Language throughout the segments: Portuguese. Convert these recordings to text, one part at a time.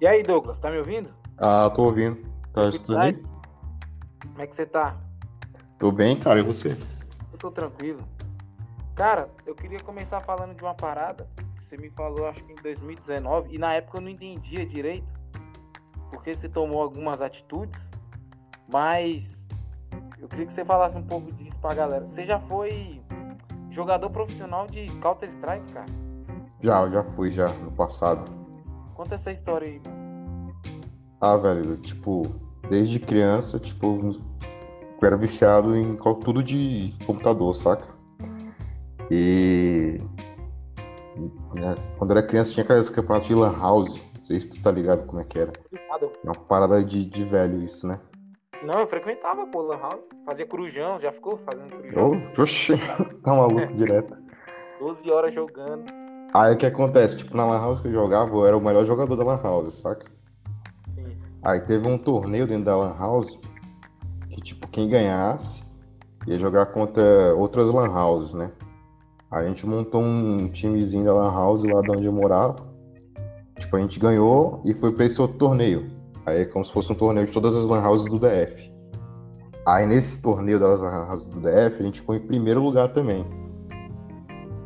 E aí, Douglas, tá me ouvindo? Ah, tô ouvindo. Tá escutando aí? Como é que você tá? Tô bem, cara, e você? Eu tô tranquilo. Cara, eu queria começar falando de uma parada que você me falou, acho que em 2019, e na época eu não entendia direito, porque você tomou algumas atitudes, mas eu queria que você falasse um pouco disso pra galera. Você já foi jogador profissional de Counter-Strike, cara? Já, já fui, já, no passado. Conta essa história aí. Ah, velho, tipo, desde criança, tipo, eu era viciado em tudo de computador, saca? E né, quando eu era criança tinha aqueles campeonatos de Lan House. Não sei se tu tá ligado como é que era. É uma parada de, de velho isso, né? Não, eu frequentava, pô, Lan House. Fazia corujão, já ficou fazendo corujão? Oh, oxi, tá maluco direto. 12 horas jogando. Aí o que acontece? Tipo, na Lan House que eu jogava, eu era o melhor jogador da Lan House, saca? Sim. Aí teve um torneio dentro da Lan House que, tipo, quem ganhasse ia jogar contra outras Lan Houses, né? Aí a gente montou um timezinho da Lan House lá de onde eu morava. Tipo, a gente ganhou e foi pra esse outro torneio. Aí é como se fosse um torneio de todas as Lan Houses do DF. Aí nesse torneio das Lan Houses do DF, a gente ficou em primeiro lugar também.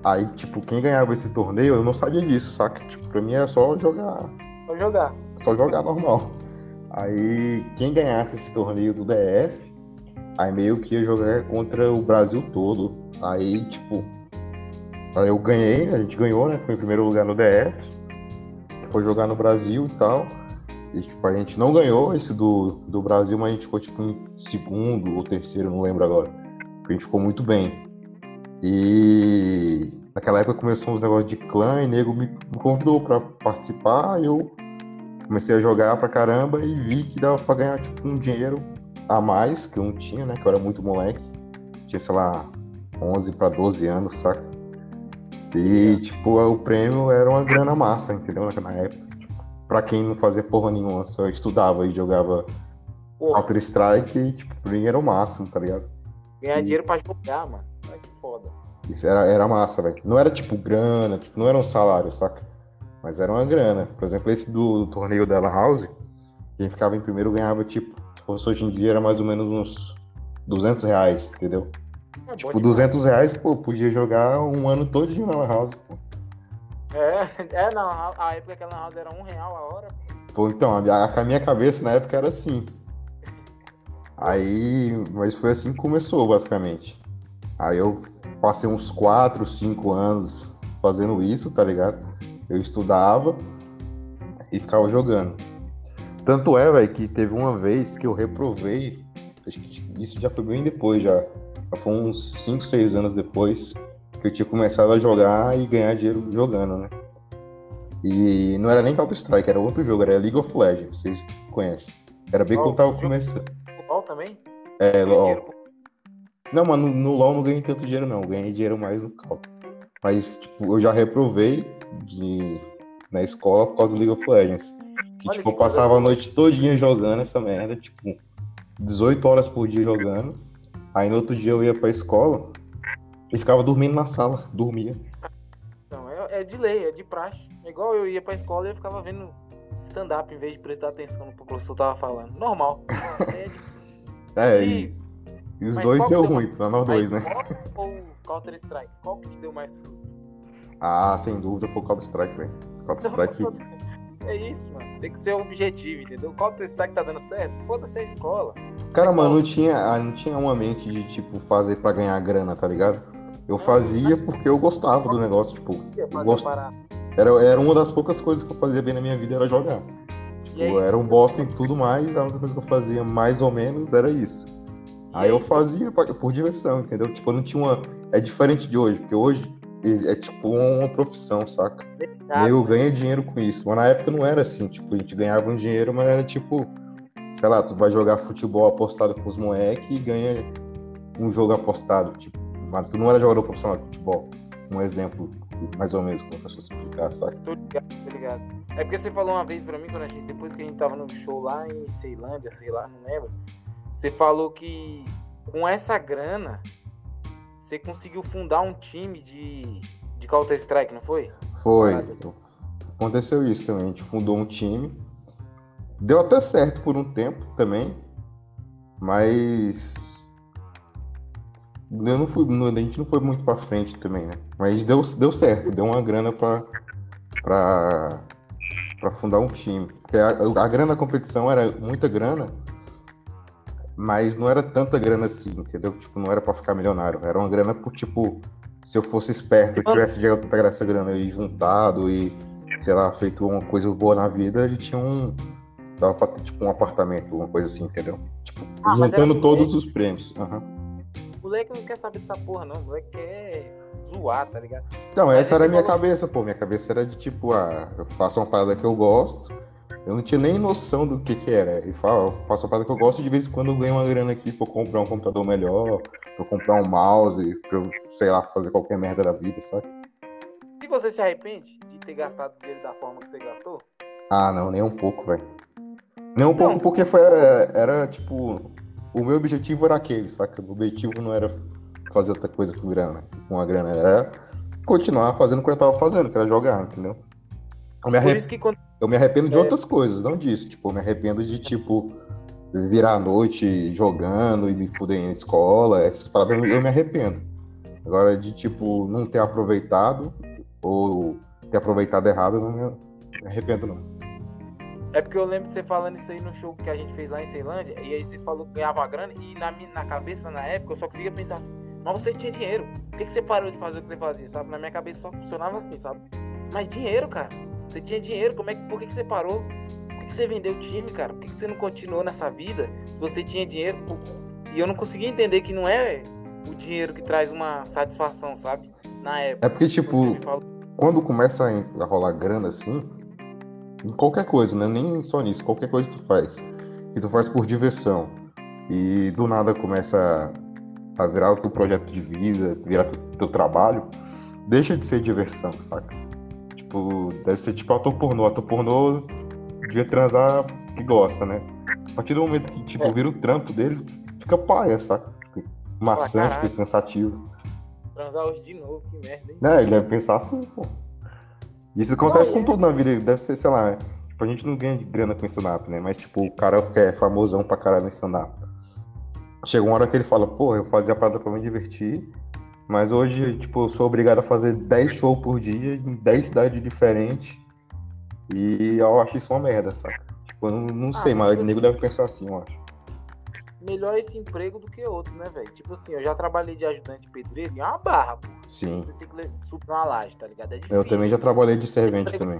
Aí, tipo, quem ganhava esse torneio, eu não sabia disso, saca? Tipo, pra mim era só jogar. Só jogar. Só jogar normal. Aí, quem ganhasse esse torneio do DF, aí meio que ia jogar contra o Brasil todo. Aí, tipo, aí eu ganhei, a gente ganhou, né? Foi em primeiro lugar no DF. Foi jogar no Brasil e tal. E, tipo, a gente não ganhou esse do, do Brasil, mas a gente ficou, tipo, em segundo ou terceiro, não lembro agora. Porque a gente ficou muito bem. E naquela época começou uns negócios de clã e nego me convidou para participar. eu comecei a jogar pra caramba e vi que dava pra ganhar tipo um dinheiro a mais que eu não tinha, né? Que eu era muito moleque. Tinha, sei lá, 11 para 12 anos, saca? E, tipo, o prêmio era uma grana massa, entendeu? Na época. Tipo, pra quem não fazia porra nenhuma, só estudava e jogava Counter-Strike, e, tipo, pra mim era o máximo, tá ligado? Ganhar e... dinheiro pra jogar, mano. Isso era, era massa, velho. Não era tipo grana, tipo, não era um salário, saca? Mas era uma grana. Por exemplo, esse do, do torneio da La House, quem ficava em primeiro ganhava, tipo, se fosse hoje em dia, era mais ou menos uns 200 reais, entendeu? É, tipo, 200 reais, pô, podia jogar um ano todo na La House, pô. É, é, não, a época que a La House era um real a hora. Pô, então, a, a minha cabeça na época era assim. Aí, mas foi assim que começou, basicamente. Aí eu passei uns 4, 5 anos fazendo isso, tá ligado? Eu estudava e ficava jogando. Tanto é, velho, que teve uma vez que eu reprovei, acho que isso já foi bem depois, já. Já foi uns 5, 6 anos depois que eu tinha começado a jogar e ganhar dinheiro jogando, né? E não era nem Counter-Strike, era outro jogo, era League of Legends, vocês conhecem. Era bem quando tava começando. LOL também? É, LOL. Não, mano, no, LoL não ganhei tanto dinheiro, não. Ganhei dinheiro mais no Cal. Mas, tipo, eu já reprovei de... na escola por causa do League of Legends. Que, Olha tipo, que eu passava a noite todinha jogando essa merda, tipo, 18 horas por dia jogando. Aí no outro dia eu ia pra escola e ficava dormindo na sala, dormia. Não, é, é de lei, é de praxe. É igual eu ia pra escola e eu ficava vendo stand-up em vez de prestar atenção no que o professor tava falando. Normal. é, de... é e... E os Mas dois deu ruim, pra nós dois, né? Ou Counter-Strike? Qual que te deu mais fruto? Ah, sem dúvida foi o Counter-Strike, velho. Counter-Strike. É isso, mano. Tem que ser objetivo, entendeu? O Counter-Strike tá dando certo? Foda-se a escola. Cara, mano, não tinha, ah, não tinha uma mente de, tipo, fazer pra ganhar grana, tá ligado? Eu fazia porque eu gostava do negócio, tipo. Eu gost... era, era uma das poucas coisas que eu fazia bem na minha vida, era jogar. Tipo, é era um bosta em tudo mais, a única coisa que eu fazia mais ou menos era isso. Aí eu fazia por diversão, entendeu? Tipo, eu não tinha uma. É diferente de hoje, porque hoje é tipo uma profissão, saca? Verdade, eu ganho dinheiro com isso. Mas na época não era assim, tipo, a gente ganhava um dinheiro, mas era tipo, sei lá, tu vai jogar futebol apostado com os moleques e ganha um jogo apostado, tipo, mas tu não era jogador profissional de futebol. Um exemplo, mais ou menos, como posso explicar, saca? Tô ligado, tô ligado. É porque você falou uma vez pra mim, quando a gente, depois que a gente tava no show lá em Ceilândia, sei lá, não lembro você falou que com essa grana você conseguiu fundar um time de, de Counter-Strike, não foi? Foi. Aconteceu isso também. A gente fundou um time. Deu até certo por um tempo também, mas eu não fui, a gente não foi muito para frente também, né? Mas deu, deu certo, deu uma grana para para para fundar um time. Porque a, a grana da competição era muita grana, mas não era tanta grana assim, entendeu? Tipo, não era para ficar milionário, era uma grana por tipo, se eu fosse esperto, eu tivesse de pegar essa grana e juntado e sei lá, feito uma coisa boa na vida, ele tinha um dava pra ter tipo um apartamento, uma coisa assim, entendeu? Tipo, ah, juntando todos os prêmios. Uhum. O moleque não quer saber dessa porra, não. O moleque quer zoar, tá ligado? Não, Mas essa era a minha cabeça, pô. Minha cabeça era de tipo, ah, eu faço uma parada que eu gosto. Eu não tinha nem noção do que que era. E falo, faço uma parada que eu gosto de vez em quando eu ganho uma grana aqui pra comprar um computador melhor, pra comprar um mouse, pra eu, sei lá, fazer qualquer merda da vida, sabe? E você se arrepende de ter gastado dinheiro da forma que você gastou? Ah, não, nem um pouco, velho. Nem um pouco, porque foi. Era, era tipo o meu objetivo era aquele, saca? O objetivo não era fazer outra coisa com grana, com a grana, era continuar fazendo o que eu tava fazendo, que era jogar, entendeu? Eu me, arrep... quando... eu me arrependo de é... outras coisas, não disso. Tipo, eu me arrependo de, tipo, virar a noite jogando e me fuder em escola, essas paradas eu me arrependo. Agora, de, tipo, não ter aproveitado ou ter aproveitado errado, eu não me arrependo, não. É porque eu lembro de você falando isso aí no show que a gente fez lá em Ceilândia, e aí você falou que ganhava grana, e na, minha, na cabeça, na época, eu só conseguia pensar assim, mas você tinha dinheiro, por que, que você parou de fazer o que você fazia, sabe? Na minha cabeça só funcionava assim, sabe? Mas dinheiro, cara, você tinha dinheiro, como é que, por que, que você parou? Por que, que você vendeu o time, cara? Por que, que você não continuou nessa vida se você tinha dinheiro? E eu não conseguia entender que não é o dinheiro que traz uma satisfação, sabe? Na época. É porque, tipo, quando começa a rolar grana assim, em qualquer coisa, né? Nem só nisso, qualquer coisa que tu faz. E tu faz por diversão. E do nada começa a virar o teu projeto de vida, virar o teu trabalho, deixa de ser diversão, saca? Tipo, deve ser tipo ator pornô. Ator pornô devia transar que gosta, né? A partir do momento que, tipo, é. vira o trampo dele, fica paia, saca? Fica maçante, fica cansativo. Transar hoje de novo, que merda, hein? É, ele deve pensar assim, pô. Isso acontece não, com é. tudo na vida. Deve ser, sei lá, tipo, a gente não ganha de grana com stand-up, né? Mas, tipo, o cara que é famosão pra caralho no stand-up. Chega uma hora que ele fala, pô, eu fazia a parada pra me divertir, mas hoje, tipo, eu sou obrigado a fazer 10 shows por dia em 10 cidades diferentes. E eu acho isso uma merda, saca? Tipo, eu não, não ah, sei, mas o nego deve pensar assim, eu acho melhor esse emprego do que outros, né, velho? Tipo assim, eu já trabalhei de ajudante pedreiro e é uma barra, pô. Sim. Você tem que subir uma laje, tá ligado? É difícil. Eu também já trabalhei de servente também.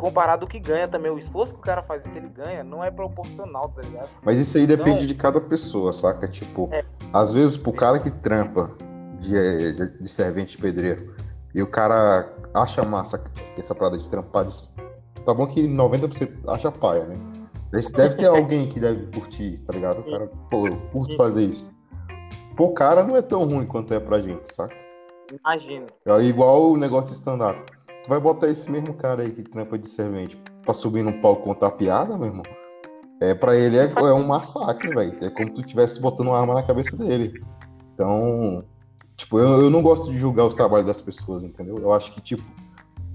Comparado ao que ganha também, o esforço que o cara faz e que ele ganha não é proporcional, tá ligado? Mas isso aí depende então, de cada pessoa, saca? Tipo, é. às vezes pro cara que trampa de, de, de servente pedreiro e o cara acha massa essa parada de trampar, tá bom que 90% acha paia, né? Deve ter alguém que deve curtir, tá ligado? O cara, pô, eu curto fazer isso. Pô, cara não é tão ruim quanto é pra gente, saca? Imagina. É igual o negócio de stand-up. Tu vai botar esse mesmo cara aí que trampa de servente pra subir no palco contar piada, meu irmão? É, pra ele é, é um massacre, velho. É como se tu estivesse botando uma arma na cabeça dele. Então, tipo, eu, eu não gosto de julgar os trabalhos das pessoas, entendeu? Eu acho que, tipo,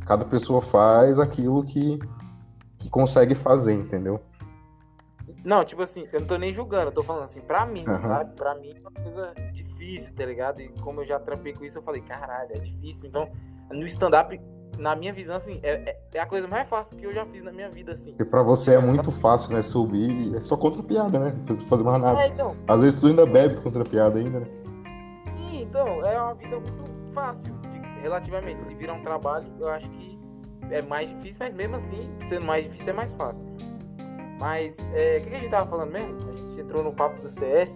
cada pessoa faz aquilo que, que consegue fazer, entendeu? Não, tipo assim, eu não tô nem julgando, eu tô falando assim, pra mim, uhum. sabe? Pra mim é uma coisa difícil, tá ligado? E como eu já trampei com isso, eu falei, caralho, é difícil. Então, no stand-up, na minha visão, assim, é, é, é, a coisa mais fácil que eu já fiz na minha vida, assim. E pra você é muito fácil, né? Subir, é só contra piada, né? Não precisa fazer mais nada. É, então. Às vezes tu ainda bebe contra piada ainda, né? Sim, então, é uma vida muito fácil, de, relativamente. Se virar um trabalho, eu acho que é mais difícil, mas mesmo assim, sendo mais difícil, é mais fácil. Mas, é, o que, que, a gente tava falando mesmo? A gente entrou no papo do CS.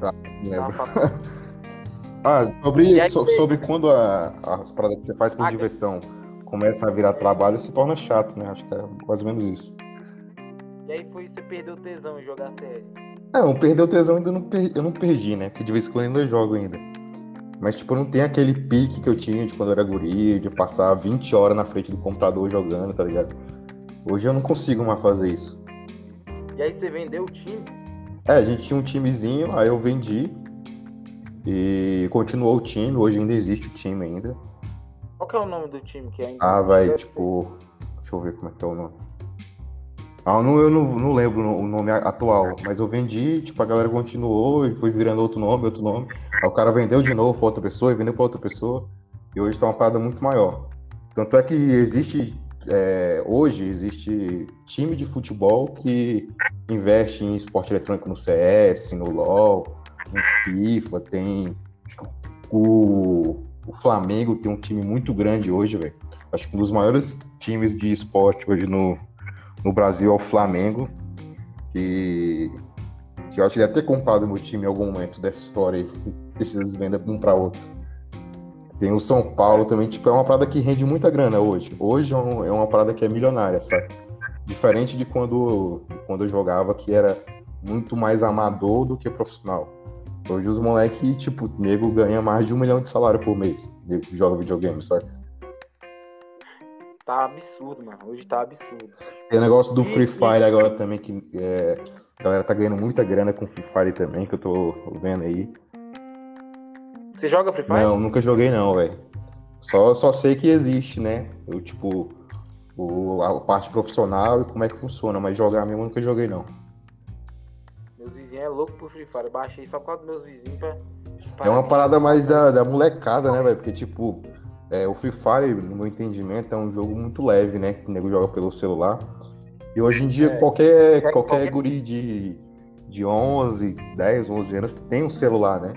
Tá, ah, sobre, aí, so, sobre quando a, as paradas que você faz por ah, diversão começa a virar trabalho, se torna chato, né? Acho que é mais ou menos isso. E aí foi você perdeu o tesão em jogar CS? Não, perder o tesão ainda não per... eu não perdi, né? Porque de vez em quando ainda jogo ainda. Mas, tipo, não tem aquele pique que eu tinha de quando eu era guri, de passar 20 horas na frente do computador jogando, tá ligado? Hoje eu não consigo mais fazer isso. E aí você vendeu o time? É, a gente tinha um timezinho, aí eu vendi. E continuou o time, hoje ainda existe o time ainda. Qual que é o nome do time que ainda Ah, vai, tipo. Deixa eu ver como é que é o nome. Ah, não, eu não, não lembro o nome atual, mas eu vendi, tipo, a galera continuou e foi virando outro nome, outro nome. Aí o cara vendeu de novo pra outra pessoa e vendeu pra outra pessoa. E hoje tá uma parada muito maior. Tanto é que existe, é, hoje existe time de futebol que investe em esporte eletrônico no CS, no LoL, no FIFA, tem. O, o Flamengo tem um time muito grande hoje, velho. Acho que um dos maiores times de esporte hoje no, no Brasil é o Flamengo. E que eu acho que deve ter comprado meu time em algum momento dessa história aí. Precisa vender um para outro. Tem o São Paulo também, tipo, é uma parada que rende muita grana hoje. Hoje é, é uma parada que é milionária, sabe? Diferente de quando, quando eu jogava, que era muito mais amador do que profissional. Hoje os moleques, tipo, nego ganha mais de um milhão de salário por mês de joga videogame, sabe? Tá absurdo, mano. Hoje tá absurdo. Tem o negócio do Free Fire agora também, que é, a galera tá ganhando muita grana com Free Fire também, que eu tô vendo aí. Você joga Free Fire? Não, nunca joguei não, velho. Só, só sei que existe, né? Eu, tipo, o, a parte profissional e como é que funciona, mas jogar mesmo eu nunca joguei não. Meus vizinhos é louco por Free Fire. Eu baixei só por causa dos meus vizinhos pra. É uma parada mais da, da molecada, né, velho? Porque, tipo, é, o Free Fire, no meu entendimento, é um jogo muito leve, né? Que o nego joga pelo celular. E hoje em dia, é, qualquer, qualquer, qualquer guri de, de 11, 10, 11 anos tem um celular, né?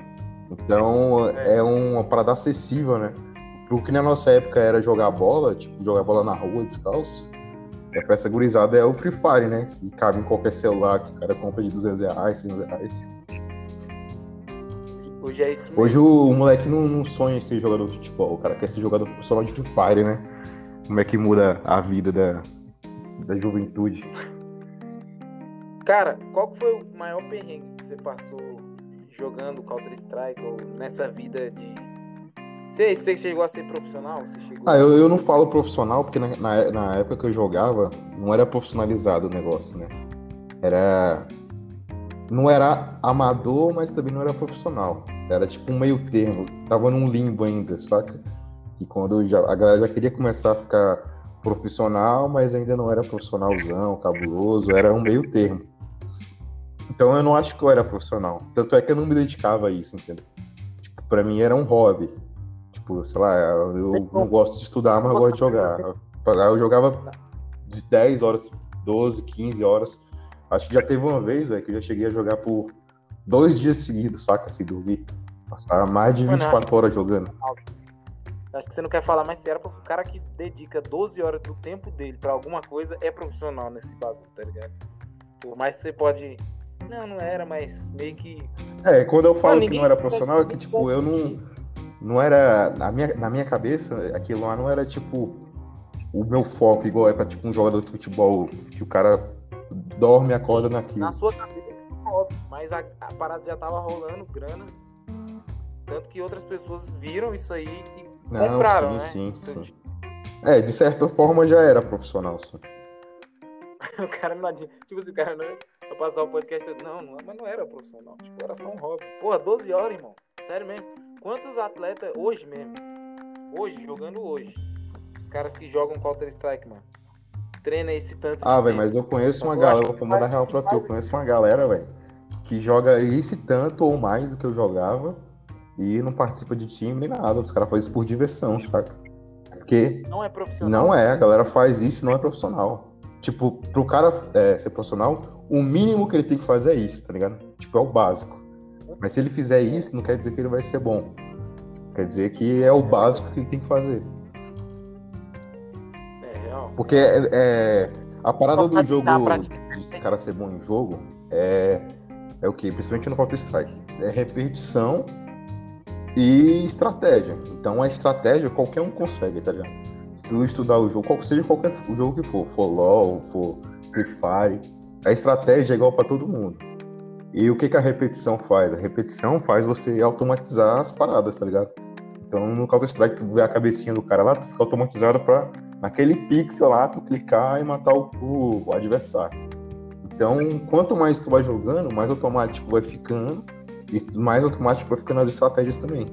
Então, é, é uma parada acessível, né? O que na nossa época era jogar bola, tipo, jogar bola na rua, descalço. É, pra essa gurizada é o Free Fire, né? Que cabe em qualquer celular que o cara compra de 200 reais, 300 reais. Hoje é isso mesmo. Hoje o, moleque não, não, sonha em ser jogador de futebol, o cara quer ser jogador profissional de Free Fire, né? Como é que muda a vida da, da juventude? Cara, qual foi o maior perrengue que você passou jogando Counter-Strike ou nessa vida de. Você, você chegou a ser profissional? Chegou ah, eu, eu não falo profissional porque na, na, na época que eu jogava não era profissionalizado o negócio, né? Era não era amador, mas também não era profissional. Era tipo um meio termo. Tava num limbo ainda, saca? E quando já, a galera já queria começar a ficar profissional, mas ainda não era profissionalzão, cabuloso, era um meio termo. Então eu não acho que eu era profissional. Tanto é que eu não me dedicava a isso, entendeu? Tipo, pra mim era um hobby. Tipo, sei lá, eu não gosto de estudar, mas eu gosto de jogar. Eu jogava de 10 horas, 12, 15 horas. Acho que já teve uma vez, velho, que eu já cheguei a jogar por dois dias seguidos, saca? Sem dormir. Passar mais de 24 horas jogando. Acho que você não quer falar, mas se era pro cara que dedica 12 horas do tempo dele pra alguma coisa, é profissional nesse bagulho, tá ligado? Por mais que você pode. Não, não era, mas meio que. É, quando eu falo não, que não era profissional, é que, tipo, eu não. Não era. Na minha, na minha cabeça, aquilo lá não era, tipo, o meu foco, igual é pra, tipo, um jogador de futebol que o cara dorme e acorda naquilo. Na sua cabeça, óbvio, mas a, a parada já tava rolando, grana. Tanto que outras pessoas viram isso aí e Não, compraram, sim, né? Sim, sim. É, de certa forma já era profissional, sim. o cara não Tipo assim, o cara não ia passar o podcast. Não, não, mas não era profissional. Tipo, era só um hobby. Porra, 12 horas, irmão. Sério mesmo. Quantos atletas, hoje mesmo, hoje, jogando hoje, os caras que jogam Counter-Strike, mano, treina esse tanto. Ah, velho, mas eu conheço uma galera, vou mandar real pra tu. Eu conheço uma galera, velho, que joga esse tanto ou mais do que eu jogava e não participa de time nem nada. Os caras fazem isso por diversão, saca? Porque. Não é profissional. Não é, a galera faz isso e não é profissional. Tipo, pro cara é, ser profissional, o mínimo que ele tem que fazer é isso, tá ligado? Tipo, é o básico. Mas se ele fizer isso, não quer dizer que ele vai ser bom. Quer dizer que é o básico que ele tem que fazer. Porque é, é a parada do jogo, de cara ser bom em jogo, é, é o que? Principalmente no Counter-Strike. É repetição e estratégia. Então a estratégia qualquer um consegue, tá ligado? Se tu estudar o jogo, qual, seja qualquer jogo que for, for LOL, for Free Fire, a estratégia é igual para todo mundo. E o que, que a repetição faz? A repetição faz você automatizar as paradas, tá ligado? Então no Counter-Strike, tu vê a cabecinha do cara lá, tu fica automatizado pra naquele pixel lá, tu clicar e matar o, o, o, adversário. Então, quanto mais tu vai jogando, mais automático vai ficando e mais automático vai ficando as estratégias também.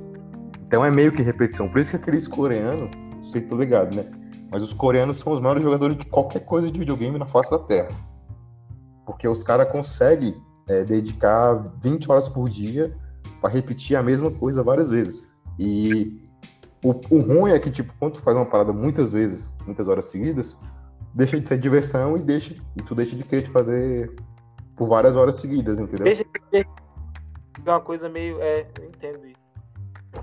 Então é meio que repetição. Por isso que aqueles coreanos, não sei se tô ligado, né? Mas os coreanos são os maiores jogadores de qualquer coisa de videogame na face da Terra. Porque os caras conseguem é, dedicar 20 horas por dia para repetir a mesma coisa várias vezes. E o, o, ruim é que, tipo, quando tu faz uma parada muitas vezes, muitas horas seguidas, deixa de ser diversão e deixa e tu deixa de querer te fazer por várias horas seguidas, entendeu? Deixa de uma coisa meio. É, eu entendo isso.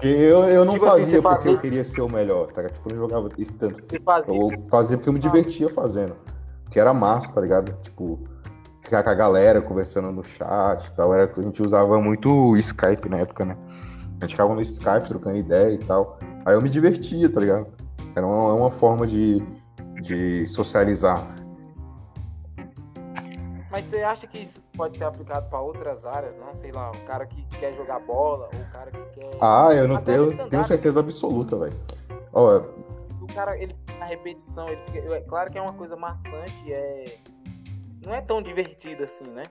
Eu, eu não tipo fazia assim, porque fazia... eu queria ser o melhor, tá? Tipo, eu não jogava isso tanto. Fazia. Eu fazia porque eu me ah. divertia fazendo. Que era massa, tá ligado? Tipo, ficar com a galera conversando no chat e tal. Era, a gente usava muito Skype na época, né? A gente ficava no Skype trocando ideia e tal. Aí eu me divertia, tá ligado? Era uma, uma forma de, de socializar. Mas você acha que isso pode ser aplicado para outras áreas, não? Sei lá, o cara que quer jogar bola, ou o cara que quer. Ah, eu não tenho, tenho certeza absoluta, velho. O cara, ele na repetição, ele fica. É claro que é uma coisa maçante, é. Não é tão divertido assim, né?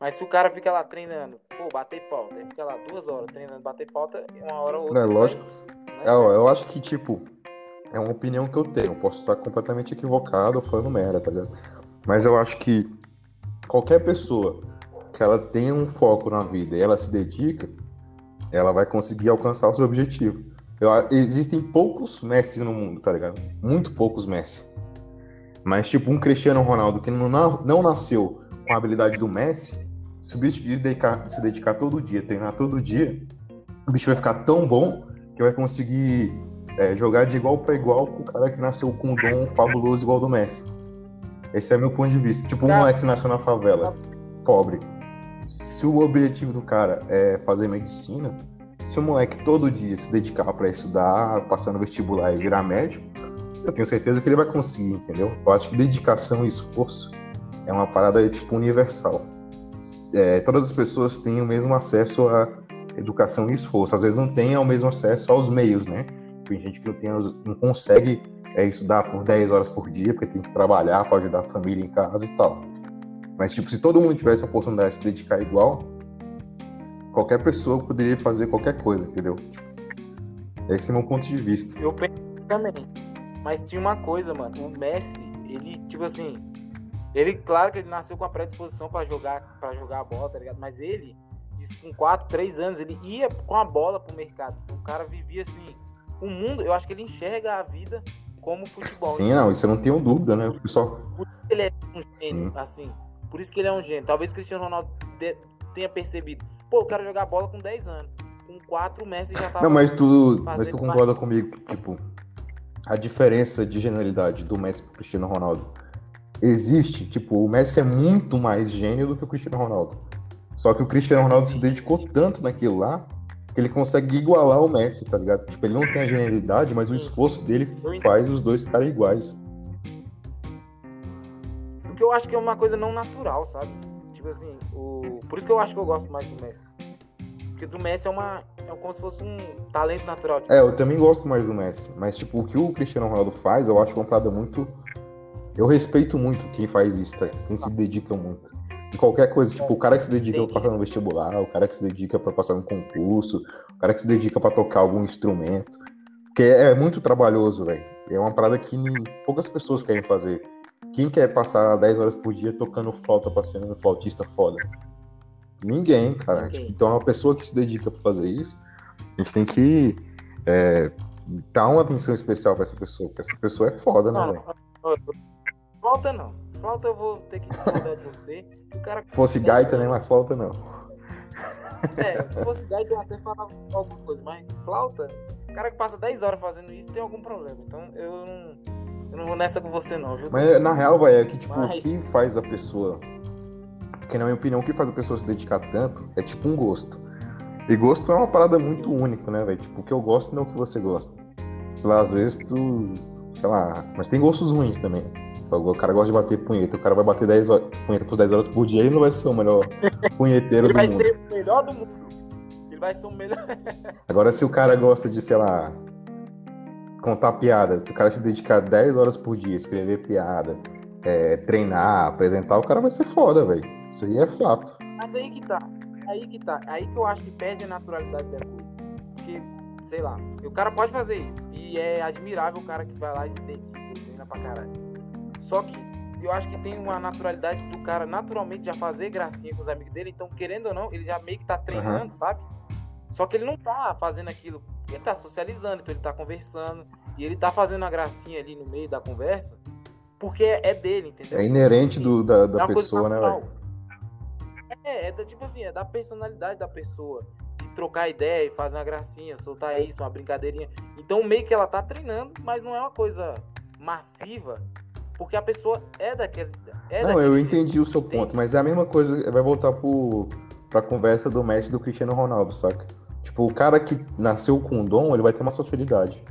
Mas se o cara fica lá treinando, pô, bater falta, ele fica lá duas horas treinando bater falta, uma hora ou outra. Não, é lógico. Né? é, ó, eu acho que, tipo, é uma opinião que eu tenho. Eu posso estar completamente equivocado ou falando merda, tá ligado? Mas eu acho que qualquer pessoa que ela tenha um foco na vida e ela se dedica, ela vai conseguir alcançar o seu objetivo. Eu, existem poucos Messi no mundo, tá ligado? Muito poucos Messi. Mas, tipo, um Cristiano Ronaldo que não, não nasceu com a habilidade do Messi, se o bicho dedicar, se dedicar todo dia, treinar todo dia, o bicho vai ficar tão bom que vai conseguir é, jogar de igual para igual com o cara que nasceu com um dom fabuloso igual do Messi. Esse é meu ponto de vista. Tipo, um moleque que nasceu na favela, pobre. Se o objetivo do cara é fazer medicina, se o moleque todo dia se dedicar para estudar, passar no vestibular e virar médico, eu tenho certeza que ele vai conseguir, entendeu? Eu acho que dedicação e esforço é uma parada tipo universal. É, todas as pessoas têm o mesmo acesso à educação e esforço. Às vezes não têm o mesmo acesso aos meios, né? Tem gente que não, tem, não consegue é, estudar por 10 horas por dia, porque tem que trabalhar para ajudar a família em casa e tal. Mas, tipo, se todo mundo tivesse a oportunidade de se dedicar igual, qualquer pessoa poderia fazer qualquer coisa, entendeu? Tipo, esse é o meu ponto de vista. Eu penso também. Mas tinha uma coisa, mano. O Messi, ele, tipo assim. Ele, claro que ele nasceu com a predisposição para jogar para jogar a bola, tá ligado? Mas ele, com 4, 3 anos, ele ia com a bola pro mercado. O cara vivia assim. O mundo, eu acho que ele enxerga a vida como futebol. Sim, não, isso eu não tenho dúvida, né? O pessoal... Por isso que ele é um gênio, Sim. assim. Por isso que ele é um gênio. Talvez o Cristiano Ronaldo tenha percebido. Pô, eu quero jogar bola com 10 anos. Com 4, o Messi já tava. Não, mas tu, mas tu concorda comigo que, tipo, a diferença de genialidade do Messi pro Cristiano Ronaldo existe. Tipo, o Messi é muito mais gênio do que o Cristiano Ronaldo. Só que o Cristiano Ronaldo se dedicou tanto naquilo lá que ele consegue igualar o Messi, tá ligado? Tipo, ele não tem a genialidade, mas o esforço dele faz os dois ficarem iguais. O que eu acho que é uma coisa não natural, sabe? Tipo assim, o... por isso que eu acho que eu gosto mais do Messi. Porque do Messi é uma. É como se fosse um talento natural. Tipo, é, eu também gosto mais do Messi. Mas, tipo, o que o Cristiano Ronaldo faz, eu acho uma parada muito. Eu respeito muito quem faz isso, tá? Quem se dedica muito de qualquer coisa. Tipo, o cara que se dedica para passar no vestibular, o cara que se dedica para passar no concurso, o cara que se dedica para tocar algum instrumento. Porque é muito trabalhoso, velho. É uma parada que poucas pessoas querem fazer. Quem quer passar 10 horas por dia tocando flauta pra ser um flautista foda? Ninguém, cara. Ninguém. Tipo, então, é uma pessoa que se dedica para fazer isso, a gente tem que é, dar uma atenção especial para essa pessoa, porque essa pessoa é foda, né, velho? Flauta não. Flauta eu vou ter que discordar de você. O cara fosse gaita, nem mais flauta não. É, se fosse gaita eu até falava alguma coisa, mas flauta, o cara que passa 10 horas fazendo isso tem algum problema. Então eu não, eu não vou nessa com você não, viu? Mas na real, vai é que tipo, mas... o que faz a pessoa. Porque na minha opinião, o que faz a pessoa se dedicar tanto é tipo um gosto. E gosto é uma parada muito única, né, velho? Tipo, o que eu gosto não é o que você gosta. Sei lá, às vezes tu. Sei lá. Mas tem gostos ruins também. O cara gosta de bater punheta, o cara vai bater 10 horas, punheta por 10 horas por dia, ele não vai ser o melhor punheteiro do mundo. Ele vai ser o melhor do mundo. Ele vai ser o melhor. Agora, se o cara gosta de, sei lá, contar piada, se o cara se dedicar 10 horas por dia, escrever piada, é, treinar, apresentar, o cara vai ser foda, velho. Isso aí é fato. Mas aí que tá. Aí que tá. Aí que eu acho que perde a naturalidade da coisa. Porque, sei lá, o cara pode fazer isso. E é admirável o cara que vai lá e se dedica e treina pra caralho. Só que eu acho que tem uma naturalidade do cara naturalmente já fazer gracinha com os amigos dele, então querendo ou não, ele já meio que tá treinando, uhum. sabe? Só que ele não tá fazendo aquilo, ele tá socializando, então ele tá conversando, e ele tá fazendo uma gracinha ali no meio da conversa, porque é dele, entendeu? É inerente do, da, da é pessoa, né, velho? É, é da, tipo assim, é da personalidade da pessoa. De trocar ideia e fazer uma gracinha, soltar isso, uma brincadeirinha. Então meio que ela tá treinando, mas não é uma coisa massiva, porque a pessoa é daquele. É não, eu entendi jeito, o seu ponto, mas é a mesma coisa, vai voltar pro, pra conversa do Messi do Cristiano Ronaldo, saca? Tipo, o cara que nasceu com dom, ele vai ter uma socialidade.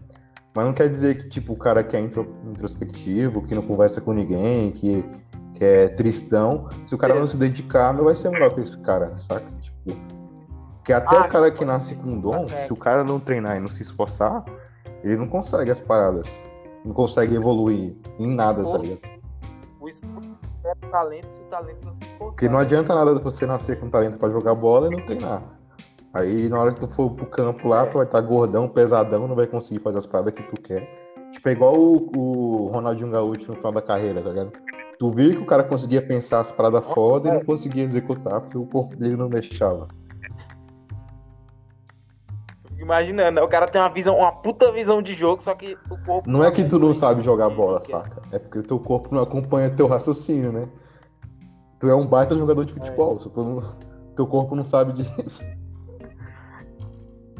Mas não quer dizer que, tipo, o cara que é introspectivo, que não conversa com ninguém, que, que é tristão, se o cara não se dedicar, não vai ser melhor que esse cara, saca? Tipo, porque até ah, o cara que nasce com dom, se o cara não treinar e não se esforçar, ele não consegue as paradas. Não consegue evoluir em nada, tá ligado? O esforço é talento se o talento não se esforçar. Porque não adianta nada você nascer com talento para jogar bola e não treinar. Aí na hora que tu for pro campo lá, tu vai estar tá gordão, pesadão, não vai conseguir fazer as paradas que tu quer. Tipo, é igual o, o Ronaldinho Gaúcho no final da carreira, tá ligado? Tu viu que o cara conseguia pensar as paradas foda e não conseguia executar porque o corpo dele não deixava. Imaginando, o cara tem uma visão, uma puta visão de jogo, só que o corpo. Não é que tu não sabe jogar bola, saca? É porque o teu corpo não acompanha teu raciocínio, né? Tu é um baita jogador de futebol, é. só tu não... teu corpo não sabe disso.